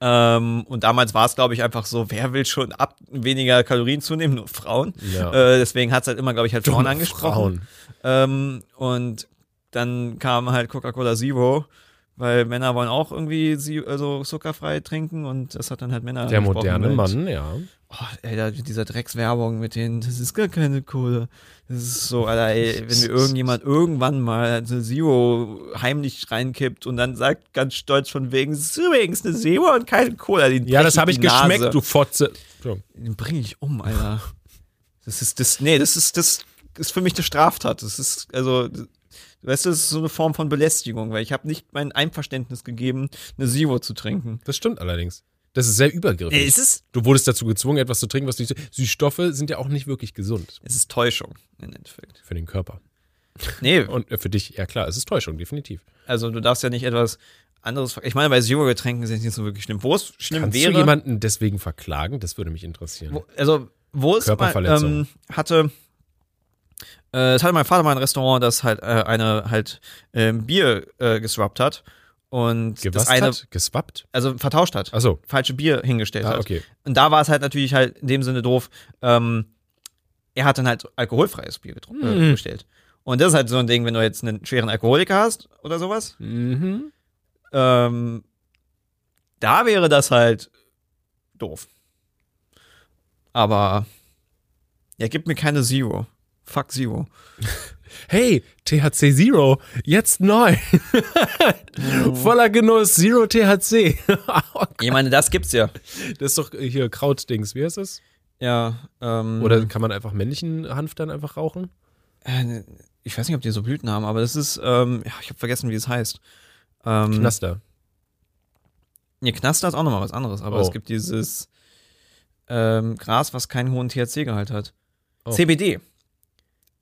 Ähm, und damals war es, glaube ich, einfach so, wer will schon ab weniger Kalorien zunehmen? Nur Frauen. Ja. Äh, deswegen hat es halt immer, glaube ich, halt Frauen angesprochen. Frauen. Ähm, und dann kam halt Coca-Cola Zero, weil Männer wollen auch irgendwie sie- also zuckerfrei trinken und das hat dann halt Männer Der moderne mit, Mann, ja. Oh, ey, da, mit dieser Dreckswerbung mit den, das ist gar keine Kohle. Das ist so, Alter, ey, wenn mir irgendjemand irgendwann mal eine Zero heimlich reinkippt und dann sagt ganz stolz von wegen, es ist übrigens eine Zero und keine Cola. Ja, das habe ich Nase. geschmeckt, du Fotze. So. Den bringe ich um, Alter. Das ist das, nee, das ist, das ist für mich eine Straftat. Das ist, also, weißt du, das ist so eine Form von Belästigung, weil ich habe nicht mein Einverständnis gegeben, eine Zero zu trinken. Das stimmt allerdings. Das ist sehr übergriffig. Es ist, Du wurdest dazu gezwungen, etwas zu trinken, was du Süßstoffe sind ja auch nicht wirklich gesund es ist Täuschung, im Endeffekt. für den Körper. Nee, Und äh, für dich, ja klar, es ist Täuschung, definitiv. also du darfst ja nicht etwas anderes, ich meine, bei Zero-Getränken ist es nicht so wirklich schlimm. Wo es schlimm Kannst wäre, du jemanden deswegen verklagen? Das würde mich interessieren. wo, also, wo es mal, Körperverletzung. ähm, hatte, äh, es hatte mein Vater mal ein Restaurant, das halt äh, eine halt ähm, Bier äh, geswappt hat und Gewasst das eine, hat? Geswappt? also vertauscht hat, Achso. falsche Bier hingestellt Ah, hat. okay. Und da war es halt natürlich halt in dem Sinne doof, ähm, er hat dann halt alkoholfreies Bier getrunken, äh, Mhm. bestellt. Und das ist halt so ein Ding, wenn du jetzt einen schweren Alkoholiker hast oder sowas, Mhm. ähm, da wäre das halt doof. Aber ja, gib mir keine Zero. Fuck Zero. Hey, THC Zero, jetzt neu. Voller Genuss, Zero THC. Ich meine, das gibt's ja. das ist doch hier Krautdings, wie heißt das? Ja, ähm, Oder kann man einfach männlichen Hanf dann einfach rauchen? äh, ich weiß nicht, ob die so Blüten haben, aber das ist, ähm, ja, ich habe vergessen, wie es heißt. Ähm, Knaster. Nee, Knaster ist auch nochmal was anderes, aber Oh. es gibt dieses ähm, Gras, was keinen hohen THC-Gehalt hat. Oh. CBD.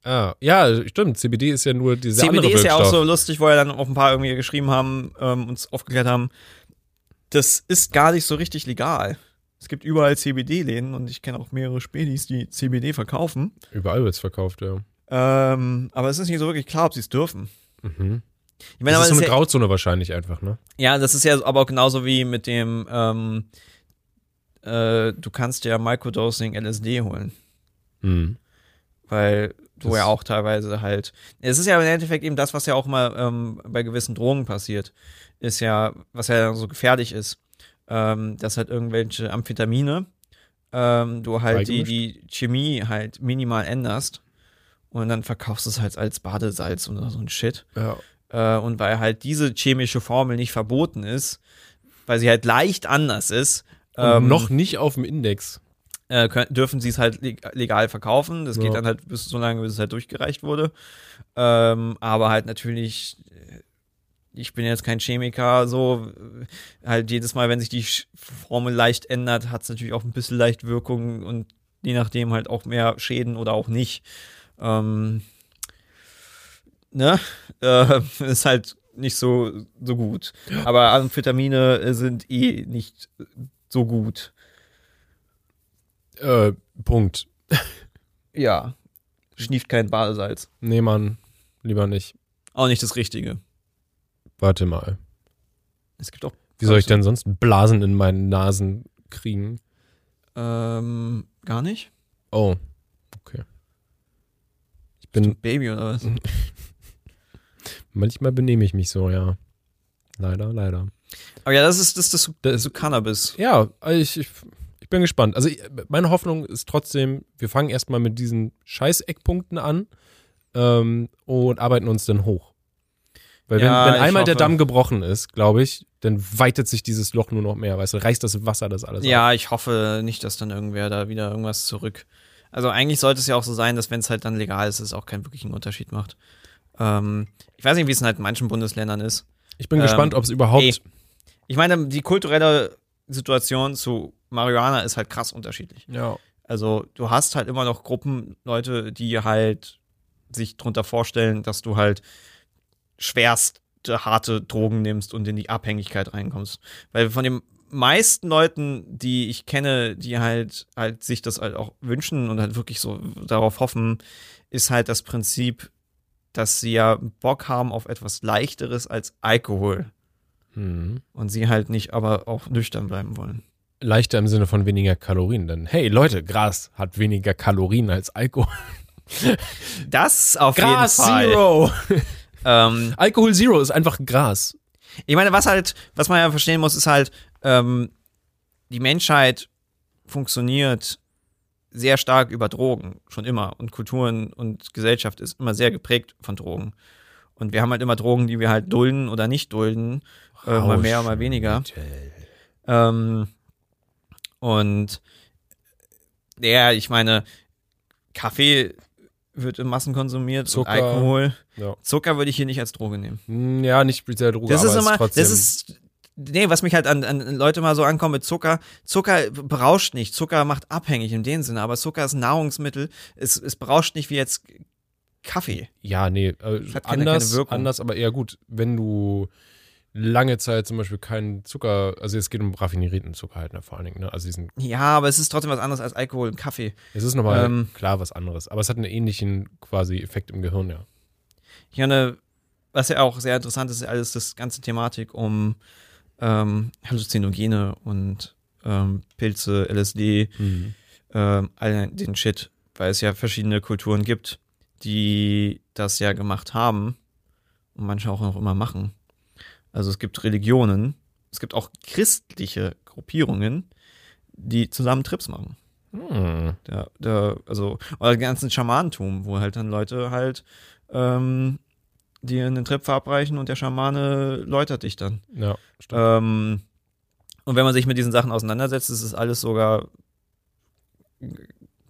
Ah, ja, stimmt. CBD ist ja nur andere CBD ist ja auch so lustig, wo ja dann auch ein paar irgendwie geschrieben haben, ähm, uns aufgeklärt haben, das ist gar nicht so richtig legal. Es gibt überall CBD-Läden und ich kenne auch mehrere Spätis, die CBD verkaufen. Überall wird's verkauft, ja. Ähm, aber es ist nicht so wirklich klar, ob sie es dürfen. Mhm. Ich meine, Das ist so eine ja, Grauzone wahrscheinlich einfach, ne? ja, das ist ja aber auch genauso wie mit dem, ähm, äh, du kannst ja Microdosing LSD holen. Mhm. weil Das- ja auch teilweise halt. Es ist ja im Endeffekt eben das, was ja auch mal ähm, bei gewissen Drogen passiert, ist ja, was ja so gefährlich ist, ähm, dass halt irgendwelche Amphetamine, ähm, du halt die, die Chemie halt minimal änderst und dann verkaufst du es halt als Badesalz oder so ein Shit. Ja. Äh, und weil halt diese chemische Formel nicht verboten ist, weil sie halt leicht anders ist, ähm, noch nicht auf dem Index. Äh, können, dürfen sie es halt leg- legal verkaufen. Das Ja. geht dann halt bis so lange, bis es halt durchgereicht wurde. Ähm, aber halt natürlich, äh, ich bin jetzt kein Chemiker, so äh, halt jedes Mal, wenn sich die Formel leicht ändert, hat es natürlich auch ein bisschen leicht Wirkung und je nachdem halt auch mehr Schäden oder auch nicht. Ähm, ne? Äh, ist halt nicht so, so gut. Aber Amphetamine sind eh nicht so gut. Äh, Punkt. Ja. Schnieft kein Badesalz. Nee, Mann, lieber nicht. Auch nicht das Richtige. Warte mal. Es gibt auch. Wie soll ich denn sonst Blasen in meinen Nasen kriegen? Ähm, gar nicht? Oh, okay. Ich Bist du bin, ein Baby oder was? manchmal benehme ich mich so, ja. Leider, leider. Aber ja, das ist das, das, Das das, ist- Cannabis. Ja, ich, ich bin gespannt. Also meine Hoffnung ist trotzdem, wir fangen erstmal mit diesen Scheiß-Eckpunkten an ähm, und arbeiten uns dann hoch. Weil wenn, Ja, wenn einmal der Damm gebrochen ist, glaube ich, dann weitet sich dieses Loch nur noch mehr, weißt du, reißt das Wasser das alles auf. Ja, ich hoffe nicht, dass dann irgendwer da wieder irgendwas zurück. Also eigentlich sollte es ja auch so sein, dass wenn es halt dann legal ist, es auch keinen wirklichen Unterschied macht. Ähm, ich weiß nicht, wie es halt in manchen Bundesländern ist. Ich bin Ähm, gespannt, ob es überhaupt. ey. Ich meine, die kulturelle Situation zu Marihuana ist halt krass unterschiedlich. Ja. Also du hast halt immer noch Gruppen, Leute, die halt sich drunter vorstellen, dass du halt schwerste, harte Drogen nimmst und in die Abhängigkeit reinkommst. Weil von den meisten Leuten, die ich kenne, die halt, halt sich das halt auch wünschen und halt wirklich so darauf hoffen, ist halt das Prinzip, dass sie ja Bock haben auf etwas Leichteres als Alkohol Hm. und sie halt nicht aber auch nüchtern bleiben wollen. Leichter im Sinne von weniger Kalorien. Denn hey Leute, Gras hat weniger Kalorien als Alkohol. Das auf Gras jeden Fall. Zero. Ähm, Alkohol Zero ist einfach Gras. Ich meine, was halt, was man ja verstehen muss, ist halt, ähm, die Menschheit funktioniert sehr stark über Drogen, schon immer. Und Kulturen und Gesellschaft ist immer sehr geprägt von Drogen. Und wir haben halt immer Drogen, die wir halt dulden oder nicht dulden. Äh, mal mehr, mal weniger. Ähm, und ja, ich meine, Kaffee wird in Massen konsumiert, Zucker. Alkohol. Ja. Zucker würde ich hier nicht als Droge nehmen. Hm, Ja, nicht speziell Droge, Das aber ist immer, trotzdem. das ist, nee, was mich halt an, an Leute mal so ankommt mit Zucker. Zucker berauscht nicht. Zucker macht abhängig in dem Sinne, aber Zucker ist Nahrungsmittel. Es, es berauscht nicht wie jetzt Kaffee. Ja, nee, äh, hat keine- anders, keine Wirkung. anders, aber eher gut. Wenn du lange Zeit zum Beispiel keinen Zucker, also es geht um raffinierten Zucker halt, ne, vor allen Dingen, ne? Also diesen, Ja, aber es ist trotzdem was anderes als Alkohol und Kaffee. es ist nochmal Ähm. klar was anderes, aber es hat einen ähnlichen quasi Effekt im Gehirn, ja. Ich meine, was ja auch sehr interessant ist, ist alles das ganze Thematik um ähm, Halluzinogene und ähm, Pilze, LSD, ähm, all den Shit, weil es ja verschiedene Kulturen gibt, die das ja gemacht haben und manche auch noch immer machen. Also es gibt Religionen, es gibt auch christliche Gruppierungen, die zusammen Trips machen. Hm. Der, der, also, oder den ganzen Schamanentum, wo halt dann Leute halt ähm, dir einen Trip verabreichen und der Schamane läutert dich dann. Ja, stimmt. Ähm, und wenn man sich mit diesen Sachen auseinandersetzt, ist es alles sogar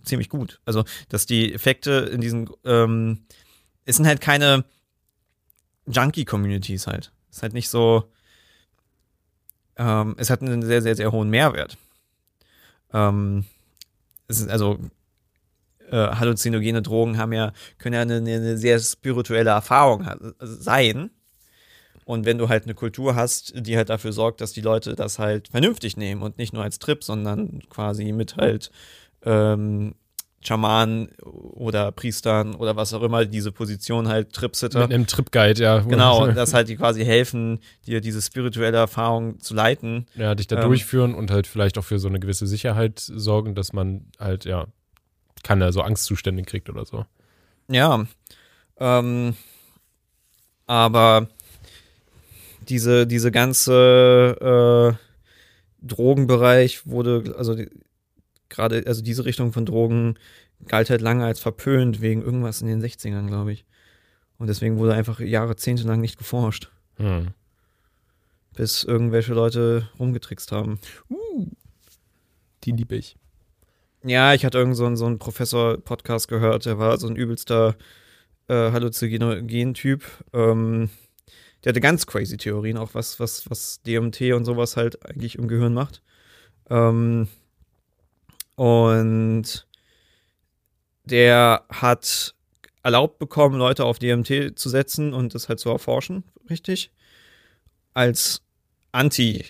ziemlich gut. Also, dass die Effekte in diesen, ähm, es sind halt keine Junkie-Communities halt. Es ist halt nicht so, ähm, es hat einen sehr, sehr, sehr hohen Mehrwert. Ähm, es ist also, äh, halluzinogene Drogen haben ja, können ja eine, eine sehr spirituelle Erfahrung sein. Und wenn du halt eine Kultur hast, die halt dafür sorgt, dass die Leute das halt vernünftig nehmen und nicht nur als Trip, sondern quasi mit halt ähm, Schamanen oder Priestern oder was auch immer diese Position halt Tripsitter. Mit einem Trip-Guide, ja. Genau, dass halt die quasi helfen, dir diese spirituelle Erfahrung zu leiten. ja, dich da Ähm. durchführen und halt vielleicht auch für so eine gewisse Sicherheit sorgen, dass man halt, ja, keine so Angstzustände kriegt oder so. Ja. Ähm, aber diese, diese ganze äh, Drogenbereich wurde, also die, gerade, also diese Richtung von Drogen galt halt lange als verpönt wegen irgendwas in den 60ern, glaube ich. Und deswegen wurde einfach jahrzehntelang nicht geforscht, Hm. bis irgendwelche Leute rumgetrickst haben. Die liebe ich. Ja, ich hatte irgend so einen, so einen Professor-Podcast gehört, der war so ein übelster äh, Halluzinogen-Typ. Ähm, der hatte ganz crazy Theorien, auch was, was, was DMT und sowas halt eigentlich im Gehirn macht. Ähm, und der hat erlaubt bekommen, Leute auf DMT zu setzen und das halt zu erforschen, richtig? Als Anti-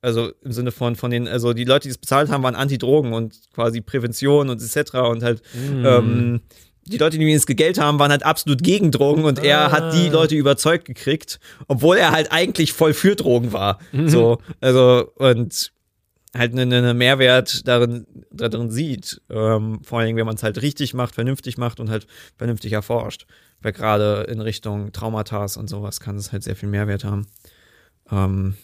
also im Sinne von, von den, also die Leute, die es bezahlt haben, waren Anti-Drogen und quasi Prävention und etc. Und halt, Hm. ähm, die Leute, die das Geld haben, waren halt absolut gegen Drogen und er Ah. hat die Leute überzeugt gekriegt, obwohl er halt eigentlich voll für Drogen war. Mhm. So, also, und halt einen eine Mehrwert darin, darin sieht. Ähm, vor allen Dingen, wenn man es halt richtig macht, vernünftig macht und halt vernünftig erforscht. Weil gerade in Richtung Traumata und sowas kann es halt sehr viel Mehrwert haben. Ähm,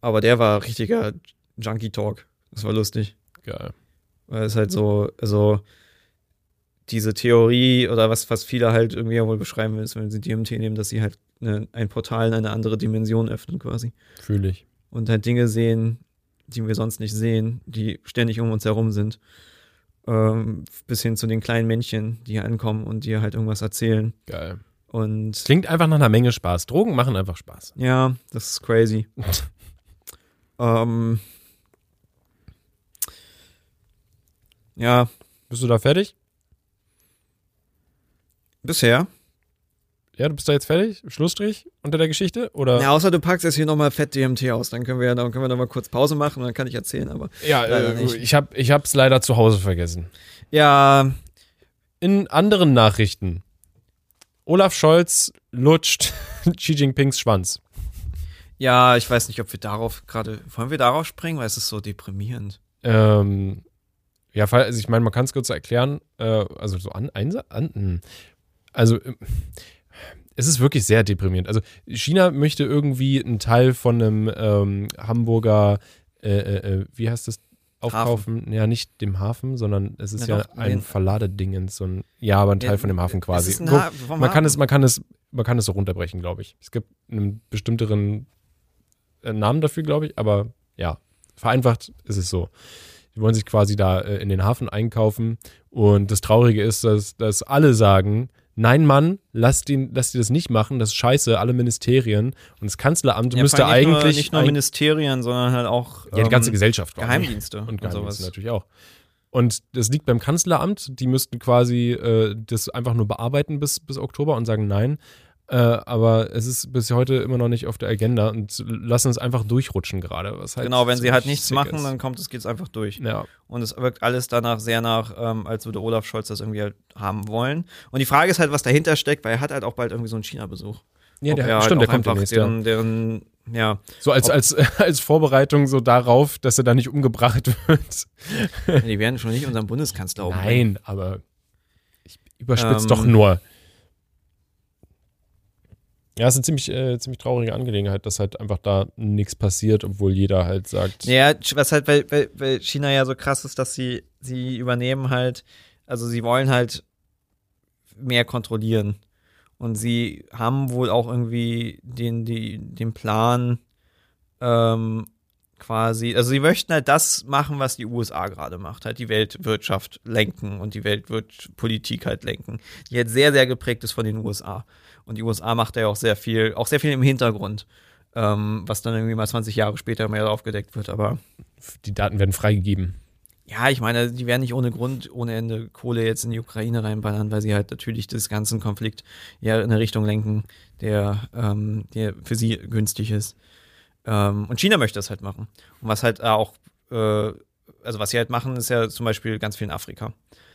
aber der war richtiger Junkie Talk. Das war lustig. Geil. Weil es halt so, also diese Theorie oder was, was viele halt irgendwie ja wohl beschreiben ist, wenn sie DMT nehmen, dass sie halt eine, ein Portal in eine andere Dimension öffnen quasi. Fühle ich. Und halt Dinge sehen, die wir sonst nicht sehen, die ständig um uns herum sind. Ähm, bis hin zu den kleinen Männchen, die ankommen und dir halt irgendwas erzählen. Geil. Und Klingt einfach nach einer Menge Spaß. Drogen machen einfach Spaß. ja, das ist crazy. ähm, ja, Bist du da fertig? bisher. Ja, du bist da jetzt fertig? Schlussstrich unter der Geschichte? Oder? Ja, außer du packst jetzt hier nochmal fett DMT aus, dann können wir ja, dann können wir noch mal kurz Pause machen und dann kann ich erzählen, aber. Ja, äh, ich habe ich hab's leider zu Hause vergessen. Ja, In anderen Nachrichten. Olaf Scholz lutscht Xi Jinpings Schwanz. ja, ich weiß nicht, ob wir darauf gerade. Wollen wir darauf springen? Weil es ist so deprimierend. Ähm, ja, also ich meine, man kann es kurz erklären. Äh, also so an, einsa- an hm. also ähm, es ist wirklich sehr deprimierend. Also China möchte irgendwie einen Teil von einem ähm, Hamburger, äh, äh, äh, wie heißt das, aufkaufen? Ja, nicht dem Hafen, sondern es ist Ja, ja, doch, ein Verladedingens, so ein, ja, aber ein Teil Ja, von dem Hafen quasi. Ha- man kann Hafen. es, man kann es, man kann es so runterbrechen, glaube ich. Es gibt einen bestimmteren äh, Namen dafür, glaube ich, aber ja, vereinfacht ist es so. Die wollen sich quasi da äh, in den Hafen einkaufen und das Traurige ist, dass, dass alle sagen, nein Mann, lass, den, lass die das nicht machen, das ist scheiße, alle Ministerien und das Kanzleramt Ja, müsste eigentlich Nur, nicht nur Ministerien, sondern halt auch. ja, die ganze ähm, Gesellschaft. Geheimdienste und und Geheimdienste sowas. natürlich auch. Und das liegt beim Kanzleramt, die müssten quasi äh, das einfach nur bearbeiten bis, bis Oktober und sagen nein. Äh, aber es ist bis heute immer noch nicht auf der Agenda und lassen es einfach durchrutschen gerade. Was halt Genau, wenn sie halt nichts machen, ist. dann kommt es, geht's einfach durch. Ja, Und es wirkt alles danach sehr nach, ähm, als würde Olaf Scholz das irgendwie halt haben wollen. Und die Frage ist halt, was dahinter steckt, weil er hat halt auch bald irgendwie so einen China-Besuch. ja der, er halt stimmt, der kommt demnächst. Ja. deren, deren, ja. So als, als, als Vorbereitung so darauf, dass er da nicht umgebracht wird. die werden schon nicht unseren Bundeskanzler umbringen. Nein, aber ich überspitze Ähm, doch nur. Ja, es ist eine ziemlich, äh, ziemlich traurige Angelegenheit, dass halt einfach da nichts passiert, obwohl jeder halt sagt, Ja, was halt, weil, weil, weil China ja so krass ist, dass sie, sie übernehmen halt, also sie wollen halt mehr kontrollieren. Und sie haben wohl auch irgendwie den, die, den Plan, ähm, quasi, also sie möchten halt das machen, was die USA gerade macht, halt die Weltwirtschaft lenken und die Weltpolitik halt lenken, die halt sehr, sehr geprägt ist von den USA. Und die USA macht ja auch sehr viel, auch sehr viel im Hintergrund, ähm, was dann irgendwie mal 20 Jahre später mehr aufgedeckt wird. Aber die Daten werden freigegeben. ja, ich meine, die werden nicht ohne Grund, ohne Ende Kohle jetzt in die Ukraine reinballern, weil sie halt natürlich das ganzen Konflikt ja in eine Richtung lenken, der, ähm, der für sie günstig ist. Ähm, und China möchte das halt machen. Und was halt auch, äh, also was sie halt machen, ist ja zum Beispiel ganz viel in Afrika.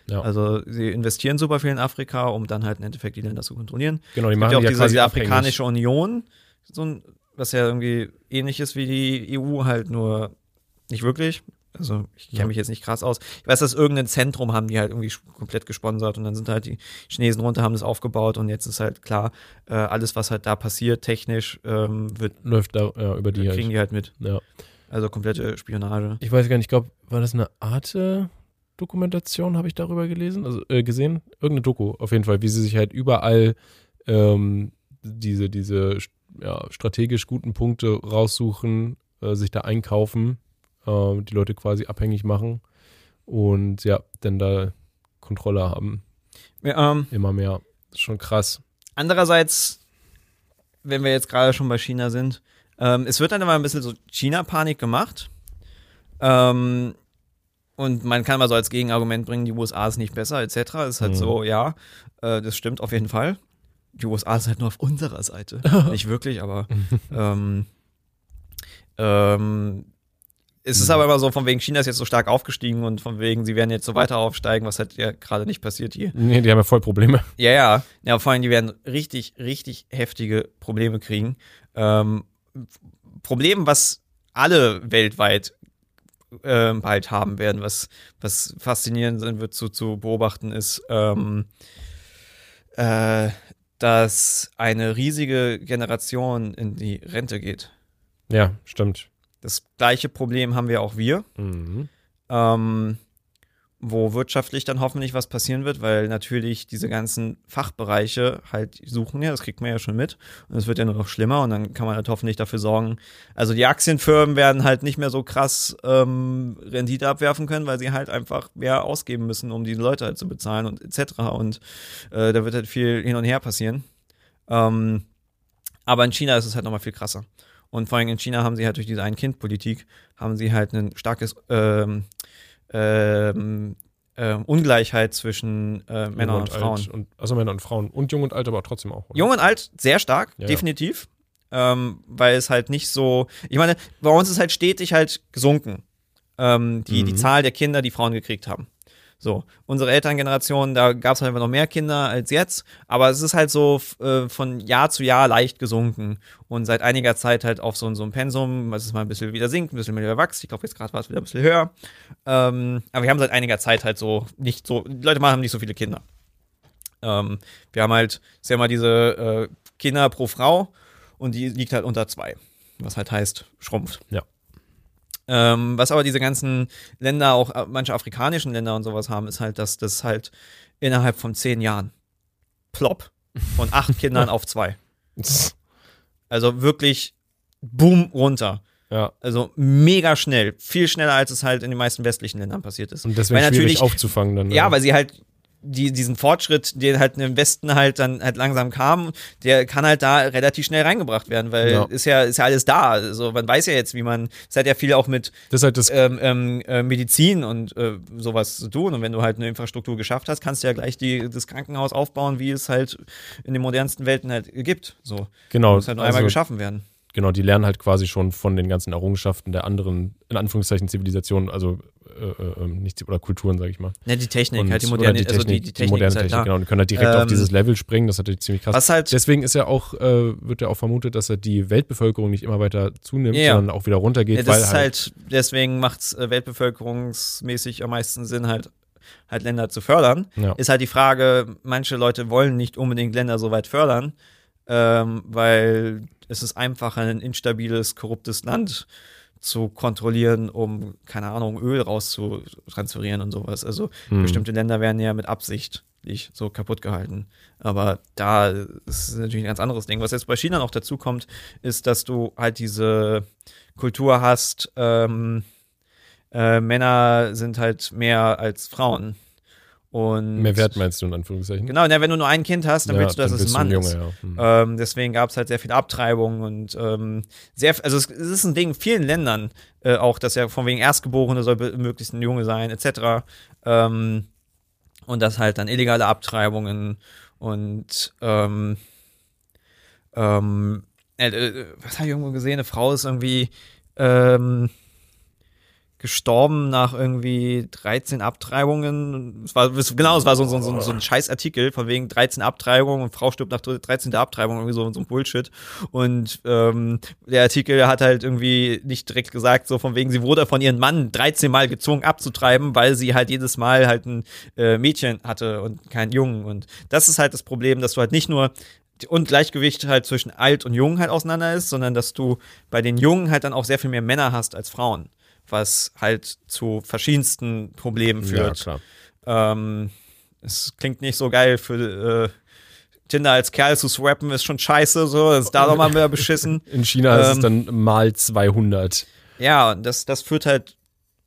Ja. Also sie investieren super viel in Afrika, um dann halt im Endeffekt die Länder zu kontrollieren. Genau, die machen ja auch die ja diese, diese. Afrikanische Union, so ein, was ja irgendwie ähnlich ist wie die EU, halt nur nicht wirklich. Also ich kenne Ja. mich jetzt nicht krass aus. Ich weiß, dass irgendein Zentrum haben die halt irgendwie komplett gesponsert und dann sind halt die Chinesen runter, haben das aufgebaut und jetzt ist halt klar, äh, alles, was halt da passiert, technisch, ähm, wird, Läuft da ja, über die kriegen halt. die halt mit. Ja. Also komplette Spionage. Ich weiß gar nicht, ich glaube, war das eine Arte-Dokumentation, habe ich darüber gelesen, also äh, gesehen? Irgendeine Doku, auf jeden Fall, wie sie sich halt überall ähm, diese, diese ja, strategisch guten Punkte raussuchen, äh, sich da einkaufen, äh, die Leute quasi abhängig machen und ja, dann da Kontrolle haben. Ja, ähm, Immer mehr. Schon krass. Andererseits, wenn wir jetzt gerade schon bei China sind, ähm, es wird dann immer ein bisschen so China-Panik gemacht. Ähm, und man kann mal so als Gegenargument bringen, die USA ist nicht besser, etc. Ist halt Mhm. so, ja, äh, das stimmt auf jeden Fall. Die USA ist halt nur auf unserer Seite. nicht wirklich, aber ähm, ähm, es ist aber immer so, von wegen China ist jetzt so stark aufgestiegen und von wegen, sie werden jetzt so weiter aufsteigen, was halt ja gerade nicht passiert hier. Nee, die haben ja voll Probleme. Ja, ja. Ja, vor allem, die werden richtig, richtig heftige Probleme kriegen. Ähm, Problem, was alle weltweit ähm, bald haben werden, was, was faszinierend sein wird zu, zu beobachten, ist, ähm, äh, dass eine riesige Generation in die Rente geht. Ja, stimmt. Das gleiche Problem haben wir auch wir. Mhm. ähm, wo wirtschaftlich dann hoffentlich was passieren wird, weil natürlich diese ganzen Fachbereiche halt suchen ja, das kriegt man ja schon mit und es wird ja nur noch schlimmer und dann kann man halt hoffentlich dafür sorgen, also die Aktienfirmen werden halt nicht mehr so krass ähm, Rendite abwerfen können, weil sie halt einfach mehr ausgeben müssen, um die Leute halt zu bezahlen und etc. Und äh, da wird halt viel hin und her passieren. Ähm, aber in China ist es halt nochmal viel krasser. Und vor allem in China haben sie halt durch diese Ein-Kind-Politik, haben sie halt ein starkes ähm, ähm, ähm, Ungleichheit zwischen äh, Männern Jung und Frauen. Und, also Männer und Frauen. Und jung und alt, aber trotzdem auch. oder? Jung und alt, sehr stark, Ja, ja. definitiv. Ähm, weil es halt nicht so, ich meine, bei uns ist halt stetig halt gesunken. Ähm, die, die Mhm. Zahl der Kinder, die Frauen gekriegt haben. So, unsere Elterngeneration, da gab es halt einfach noch mehr Kinder als jetzt, aber es ist halt so äh, von Jahr zu Jahr leicht gesunken und seit einiger Zeit halt auf so, so ein Pensum, was es mal ein bisschen wieder sinkt, ein bisschen wieder wächst. Ich glaube, jetzt gerade war es wieder ein bisschen höher. Ähm, aber wir haben seit einiger Zeit halt so nicht so, die Leute haben nicht so viele Kinder. Ähm, wir haben halt, ja mal diese äh, Kinder pro Frau und die liegt halt unter zwei. Was halt heißt, schrumpft. Ja. Ähm, was aber diese ganzen Länder, auch äh, manche afrikanischen Länder und sowas haben, ist halt, dass das halt innerhalb von zehn Jahren plopp von acht Kindern auf zwei. Also wirklich boom runter. Ja. Also mega schnell. Viel schneller, als es halt in den meisten westlichen Ländern passiert ist. Und deswegen Weil schwierig natürlich- aufzufangen dann. Ja, weil sie halt die, diesen Fortschritt, der halt im Westen halt dann halt langsam kam, der kann halt da relativ schnell reingebracht werden, weil Ja. ist ja ist ja alles da. Also man weiß ja jetzt, wie man, es hat ja viel auch mit das halt das. ähm, ähm, äh, Medizin und äh, sowas zu tun. Und wenn du halt eine Infrastruktur geschafft hast, kannst du ja gleich die, das Krankenhaus aufbauen, wie es halt in den modernsten Welten halt gibt. So genau. muss halt nur einmal also, geschaffen werden. Genau, die lernen halt quasi schon von den ganzen Errungenschaften der anderen, in Anführungszeichen, Zivilisationen, also äh, äh, nicht oder Kulturen, sag ich mal. Ja, die Technik, Und, halt die oder moderne, die also Technik, die, die Technik moderne ist halt Technik, da. genau. Und können halt direkt auf Ähm, dieses Level springen, das ist natürlich ziemlich krass. Was halt, Deswegen ist ja auch, äh, wird ja auch vermutet, dass ja die Weltbevölkerung nicht immer weiter zunimmt, Ja. sondern auch wieder runtergeht, ja, das weil ist halt, halt, deswegen macht es äh, weltbevölkerungsmäßig am meisten Sinn, halt, halt Länder zu fördern. ja. Ist halt die Frage, manche Leute wollen nicht unbedingt Länder so weit fördern, ähm, weil es ist einfacher, ein instabiles, korruptes Land zu kontrollieren, um, keine Ahnung, Öl rauszutransferieren und sowas. Also Hm. bestimmte Länder werden ja mit Absicht nicht so kaputt gehalten. Aber da ist es natürlich ein ganz anderes Ding. Was jetzt bei China noch dazu kommt, ist, dass du halt diese Kultur hast, ähm, äh, Männer sind halt mehr als Frauen. Und mehr Wert meinst du in Anführungszeichen? Genau, na, wenn du nur ein Kind hast, dann Ja, willst du, dass es ein Mann du ist. Junge, ja. Hm. Ähm, deswegen gab es halt sehr viel Abtreibung und ähm, sehr, also es, es ist ein Ding in vielen Ländern äh, auch, dass ja von wegen Erstgeborene soll möglichst ein Junge sein, etc. Ähm, und dass halt dann illegale Abtreibungen und ähm, ähm, äh, äh, was habe ich irgendwo gesehen? Eine Frau ist irgendwie ähm, gestorben nach irgendwie 13 Abtreibungen. Es war, genau, es war so, so, so, so ein Scheißartikel von wegen 13 Abtreibungen und Frau stirbt nach 13. Abtreibung, irgendwie so, so ein Bullshit. Und ähm, der Artikel hat halt irgendwie nicht direkt gesagt, so von wegen, sie wurde von ihrem Mann 13 Mal gezwungen abzutreiben, weil sie halt jedes Mal halt ein äh, Mädchen hatte und keinen Jungen. Und das ist halt das Problem, dass du halt nicht nur und Gleichgewicht halt zwischen alt und jung halt auseinander ist, sondern dass du bei den Jungen halt dann auch sehr viel mehr Männer hast als Frauen, was halt zu verschiedensten Problemen Ja, führt. klar. ähm, es klingt nicht so geil für äh, Tinder als Kerl zu swappen, ist schon scheiße, so, das ist da nochmal mehr beschissen. In China ist es Ähm, dann mal 200. Ja, und das, das führt halt,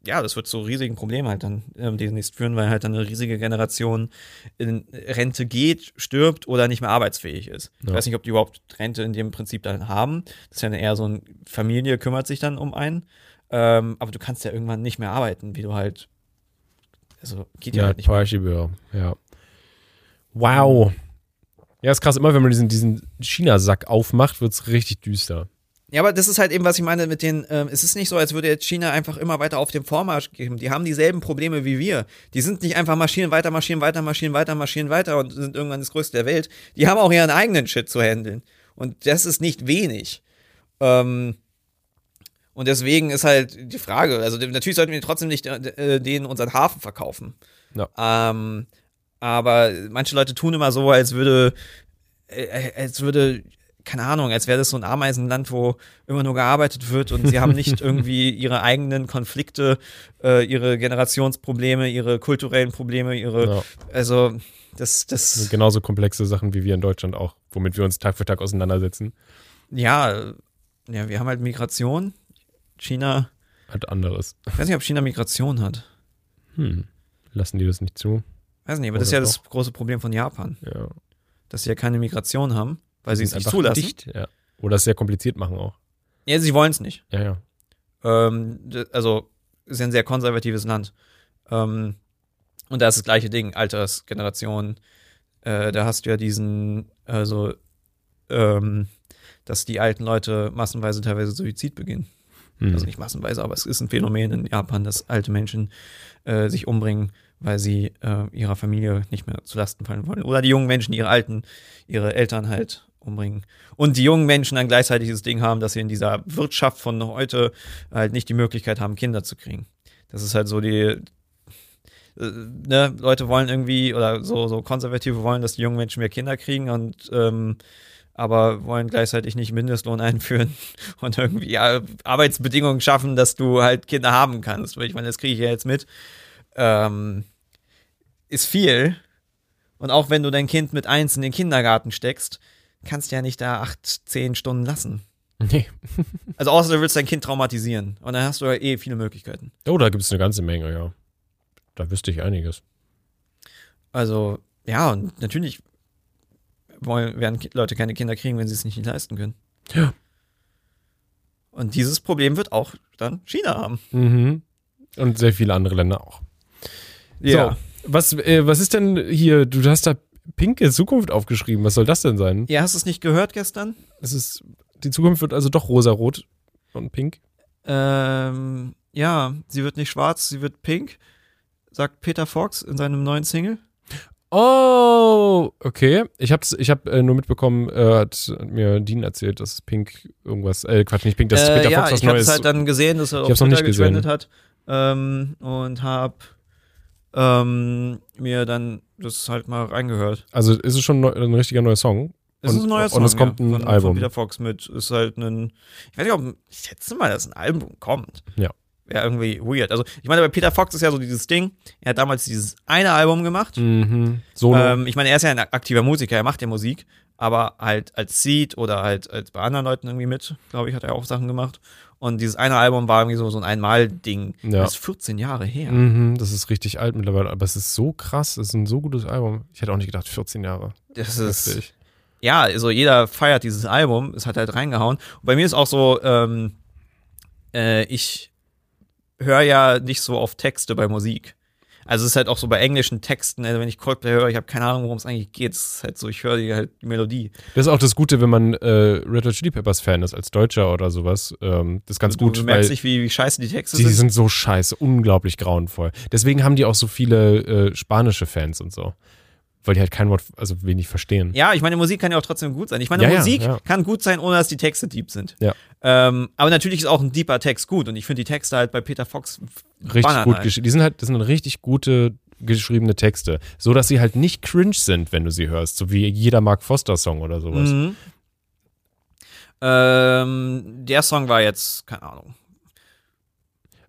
ja, das wird zu riesigen Problemen halt dann ähm, demnächst führen, weil halt dann eine riesige Generation in Rente geht, stirbt oder nicht mehr arbeitsfähig ist. Ich Ja. weiß nicht, ob die überhaupt Rente in dem Prinzip dann haben. Das ist ja eher so eine Familie kümmert sich dann um einen. Ähm, aber du kannst ja irgendwann nicht mehr arbeiten, wie du halt, also geht ja, Ja, halt nicht mehr. Ja. Wow. Ja, ist krass, immer wenn man diesen, diesen China-Sack aufmacht, wird es richtig düster. Ja, aber das ist halt eben, was ich meine mit den, ähm, es ist nicht so, als würde jetzt China einfach immer weiter auf dem Vormarsch gehen. Die haben dieselben Probleme wie wir. Die sind nicht einfach marschieren weiter, marschieren weiter, marschieren weiter, marschieren weiter und sind irgendwann das Größte der Welt. Die haben auch ihren eigenen Shit zu handeln. Und das ist nicht wenig. Ähm, und deswegen ist halt die Frage, also natürlich sollten wir trotzdem nicht äh, denen unseren Hafen verkaufen. Ja. Ähm, aber manche Leute tun immer so, als würde äh, als würde, keine Ahnung, als wäre das so ein Ameisenland, wo immer nur gearbeitet wird und sie haben nicht irgendwie ihre eigenen Konflikte, äh, ihre Generationsprobleme, ihre kulturellen Probleme, ihre, Ja. also das, Das das, genauso komplexe Sachen wie wir in Deutschland auch, womit wir uns Tag für Tag auseinandersetzen. ja, äh, ja, wir haben halt Migration. China, Halt anderes. ich weiß nicht, ob China Migration hat. Hm. Lassen die das nicht zu? Weiß nicht, aber Oder das ist ja doch. das große Problem von Japan, Ja. dass sie ja keine Migration haben, weil sie es nicht zulassen. Dicht, ja. Oder es sehr kompliziert machen auch. Ja, sie wollen es nicht. Ja, ja. Ähm, also, ist ja ein sehr konservatives Land. Ähm, und da ist das gleiche Ding, Altersgeneration. Äh, da hast du ja diesen, also, ähm, dass die alten Leute massenweise teilweise Suizid begehen. Hm. Also nicht massenweise, aber es ist ein Phänomen in Japan, dass alte Menschen äh, sich umbringen, weil sie äh, ihrer Familie nicht mehr zu Lasten fallen wollen. Oder die jungen Menschen ihre alten, ihre Eltern halt umbringen. Und die jungen Menschen dann gleichzeitig das Ding haben, dass sie in dieser Wirtschaft von heute halt nicht die Möglichkeit haben, Kinder zu kriegen. Das ist halt so die, äh, ne, Leute wollen irgendwie, oder so, so Konservative wollen, dass die jungen Menschen mehr Kinder kriegen und ähm, aber wollen gleichzeitig nicht Mindestlohn einführen und irgendwie Arbeitsbedingungen schaffen, dass du halt Kinder haben kannst. Weil ich meine, das kriege ich ja jetzt mit. Ähm, ist viel. Und auch wenn du dein Kind mit eins in den Kindergarten steckst, kannst du ja nicht da acht, zehn Stunden lassen. Nee. Also außer du willst dein Kind traumatisieren. Und dann hast du ja eh viele Möglichkeiten. Oh, da gibt es eine ganze Menge, ja. Da wüsste ich einiges. Also, ja, und natürlich wollen, werden Leute keine Kinder kriegen, wenn sie es nicht leisten können. Ja. Und dieses Problem wird auch dann China haben. Mhm. Und sehr viele andere Länder auch. Ja. So, was, äh, was ist denn hier? Du hast da pinke Zukunft aufgeschrieben. Was soll das denn sein? Ja, hast du es nicht gehört gestern? Es ist, die Zukunft wird also doch rosarot und pink. Ähm, ja, sie wird nicht schwarz, sie wird pink, sagt Peter Fox in seinem neuen Single. Oh, okay. Ich hab's, ich hab äh, nur mitbekommen, äh, hat mir Dean erzählt, dass Pink irgendwas, äh, Quatsch, nicht Pink, dass äh, Peter ja, Fox was ich habe Neues. es halt dann gesehen, dass er Ich auf Twitter nicht gesehen. hat ähm, und habe ähm, mir dann das halt mal reingehört. also ist es schon neu, ein richtiger neuer Song? Es Und- ist ein neuer und Song, es kommt ja, ein von, Album. Von Peter Fox mit, ist halt ein, ich weiß nicht, ob, ich schätze mal, dass ein Album kommt. Ja. Wäre irgendwie weird. Also, ich meine, bei Peter Fox ist ja so dieses Ding, er hat damals dieses eine Album gemacht. Mhm. Solo. Ähm, ich meine, er ist ja ein aktiver Musiker, er macht ja Musik, aber halt als Seed oder halt als bei anderen Leuten irgendwie mit, glaube ich, hat er auch Sachen gemacht. Und dieses eine Album war irgendwie so, so ein Einmal-Ding. Ja. Das ist 14 Jahre her. Mhm, das ist richtig alt mittlerweile, aber es ist so krass, es ist ein so gutes Album. Ich hätte auch nicht gedacht, 14 Jahre. Das ist, Heftig. ja, also jeder feiert dieses Album, es hat halt reingehauen. Und bei mir ist auch so, ähm, äh, ich höre ja nicht so oft Texte bei Musik. Also es ist halt auch so bei englischen Texten, also wenn ich Coldplay höre, ich habe keine Ahnung, worum es eigentlich geht. Es ist halt so, ich höre die halt die Melodie. Das ist auch das Gute, wenn man äh, Red Hot Chili Peppers Fan ist, als Deutscher oder sowas. Ähm, das ist ganz du, gut, du merkst nicht, wie, wie scheiße die Texte die sind. sind so scheiße, unglaublich grauenvoll. Deswegen haben die auch so viele äh, spanische Fans und so. Weil die halt kein Wort, also wenig verstehen. Ja, ich meine, Musik kann ja auch trotzdem gut sein. Ich meine, Ja, ja, Musik ja. kann gut sein, ohne dass die Texte deep sind. Ja. Ähm, aber natürlich ist auch ein deeper Text gut. Und ich finde die Texte halt bei Peter Fox Richtig gut halt. geschrieben. Die sind halt, das sind richtig gute geschriebene Texte. So dass sie halt nicht cringe sind, wenn du sie hörst. So wie jeder Mark Foster Song oder sowas. Mhm. Ähm, der Song war jetzt, keine Ahnung.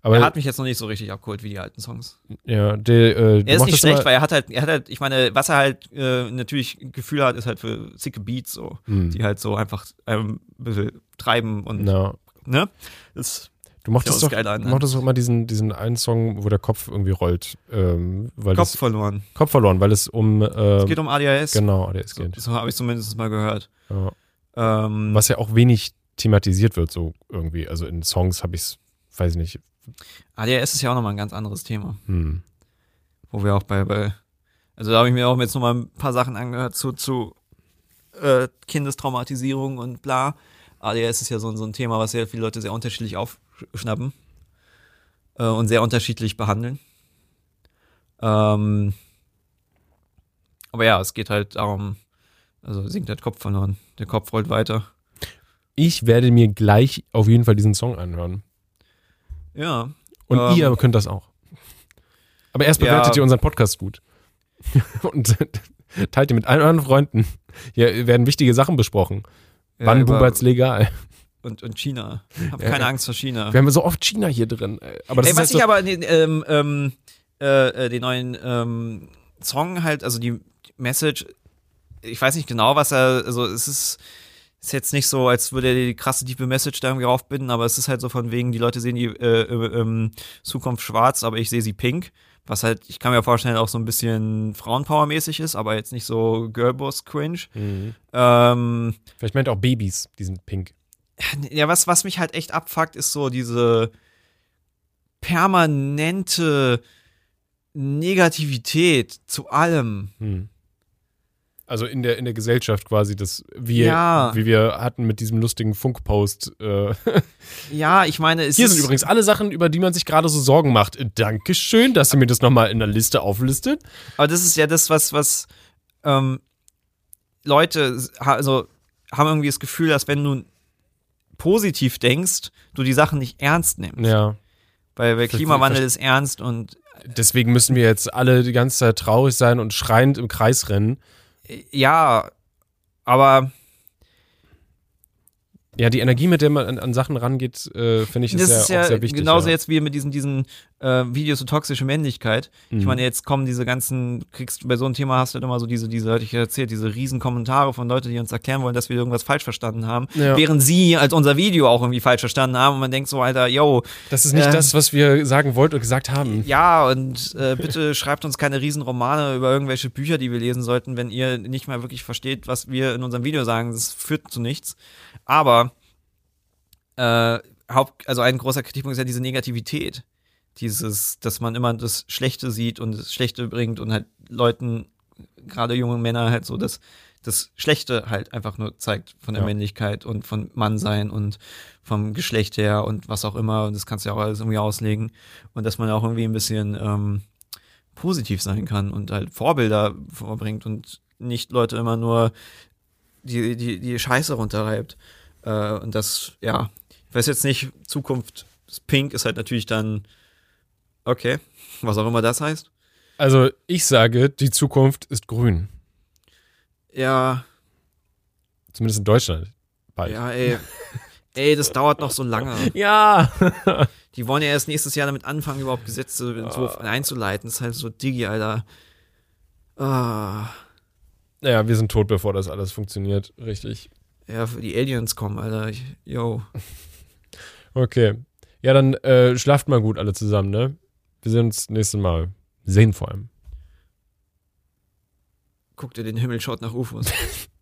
Aber er hat mich jetzt noch nicht so richtig abgeholt wie die alten Songs. ja, der, äh, Er ist nicht schlecht, weil er hat halt, er hat halt, ich meine, was er halt äh, natürlich Gefühl hat, ist halt für sicke Beats so, Hm. die halt so einfach ähm, ein bisschen treiben und, Na, ne? Das, du mochtest doch, an, du ne? mochtest doch immer diesen, diesen einen Song, wo der Kopf irgendwie rollt. Ähm, weil Kopf das, verloren. Kopf verloren, weil es um, Es ähm, geht um ADHS. genau, ADS So, geht. so habe ich zumindest mal gehört. Ja. Ähm, Was ja auch wenig thematisiert wird, so irgendwie. Also in Songs habe ich es, weiß ich nicht. ADHS ist ja auch nochmal ein ganz anderes Thema, Hm. wo wir auch bei, bei also da habe ich mir auch jetzt nochmal ein paar Sachen angehört zu, zu äh, Kindestraumatisierung und bla. ADHS ist ja so, so ein Thema, was sehr viele Leute sehr unterschiedlich aufschnappen äh, und sehr unterschiedlich behandeln. Ähm, aber ja, es geht halt darum, also singt der Kopf verloren. Der Kopf rollt weiter. Ich werde mir gleich auf jeden Fall diesen Song anhören. Ja. Und Ähm, ihr könnt das auch. Aber erst ja. bewertet ihr unseren Podcast gut. Und Teilt ihr mit allen euren Freunden. Hier werden wichtige Sachen besprochen. Ja, Wann bubert's legal? Und, und China. Hab Ja, keine ja. Angst vor China. Wir haben so oft China hier drin. Aber das Ey, ist was halt ich so, aber den, ähm, ähm, äh, äh, den neuen ähm, Song halt, also die Message, ich weiß nicht genau, was er, also es ist, ist jetzt nicht so, als würde er die krasse tiefe Message da irgendwie raufbinden, aber es ist halt so von wegen, die Leute sehen die äh, äh, ähm, Zukunft schwarz, aber ich sehe sie pink. Was halt, ich kann mir vorstellen, auch so ein bisschen Frauenpower-mäßig ist, aber jetzt nicht so Girlboss-cringe. Mhm. Ähm, Vielleicht meint auch Babys, die sind pink. ja, was, was mich halt echt abfuckt, ist so diese permanente Negativität zu allem. Hm. Also in der, in der Gesellschaft quasi, das wir, Ja. wie wir hatten mit diesem lustigen Funkpost. Äh. Ja, ich meine, es Hier sind übrigens alle Sachen, über die man sich gerade so Sorgen macht. Dankeschön, dass ihr mir das nochmal in der Liste auflistet. aber das ist ja das, was, was ähm, Leute also, haben irgendwie das Gefühl, dass wenn du positiv denkst, du die Sachen nicht ernst nimmst. Ja. Weil, weil Klimawandel ist ernst und Deswegen müssen wir jetzt alle die ganze Zeit traurig sein und schreiend im Kreis rennen. Ja, aber Ja, die Energie, mit der man an, an Sachen rangeht, äh, finde ich, ist das ja, ist ja auch sehr wichtig. genauso ja. jetzt wie mit diesen, diesen äh, Videos zu toxische Männlichkeit. Ich Mhm. meine, jetzt kommen diese ganzen, kriegst bei so einem Thema hast du halt immer so diese, diese, hatte ich erzählt, diese riesen Kommentare von Leuten, die uns erklären wollen, dass wir irgendwas falsch verstanden haben. Ja. Während sie als unser Video auch irgendwie falsch verstanden haben und man denkt so, Alter, yo, Das ist nicht Äh, das, was wir sagen wollten und gesagt haben. ja, und äh, bitte schreibt uns keine riesen Romane über irgendwelche Bücher, die wir lesen sollten, wenn ihr nicht mal wirklich versteht, was wir in unserem Video sagen. Das führt zu nichts. Aber äh, Haupt, also ein großer Kritikpunkt ist ja diese Negativität. Dieses, dass man immer das Schlechte sieht und das Schlechte bringt und halt Leuten, gerade junge Männer, halt so das, das Schlechte halt einfach nur zeigt von der Ja. Männlichkeit und von Mannsein und vom Geschlecht her und was auch immer. Und das kannst du ja auch alles irgendwie auslegen. Und dass man auch irgendwie ein bisschen ähm, positiv sein kann und halt Vorbilder vorbringt und nicht Leute immer nur die, die, die Scheiße runterreibt. Äh, und das, ja, ich weiß jetzt nicht, Zukunft, Pink ist halt natürlich dann, okay, was auch immer das heißt. Also ich sage, die Zukunft ist grün. Ja, Zumindest in Deutschland. Bald. ja, ey. Ey, das dauert noch so lange. Ja. Die wollen ja erst nächstes Jahr damit anfangen, überhaupt Gesetze so einzuleiten. Das ist halt so Digi, Alter. Ah, naja, wir sind tot, bevor das alles funktioniert. Richtig. ja, für die Aliens kommen, Alter. Yo. Okay. Ja, dann äh, schlaft mal gut alle zusammen, ne? Wir sehen uns nächstes Mal. Sehen vor allem. Guck dir den Himmel, schaut nach UFOs.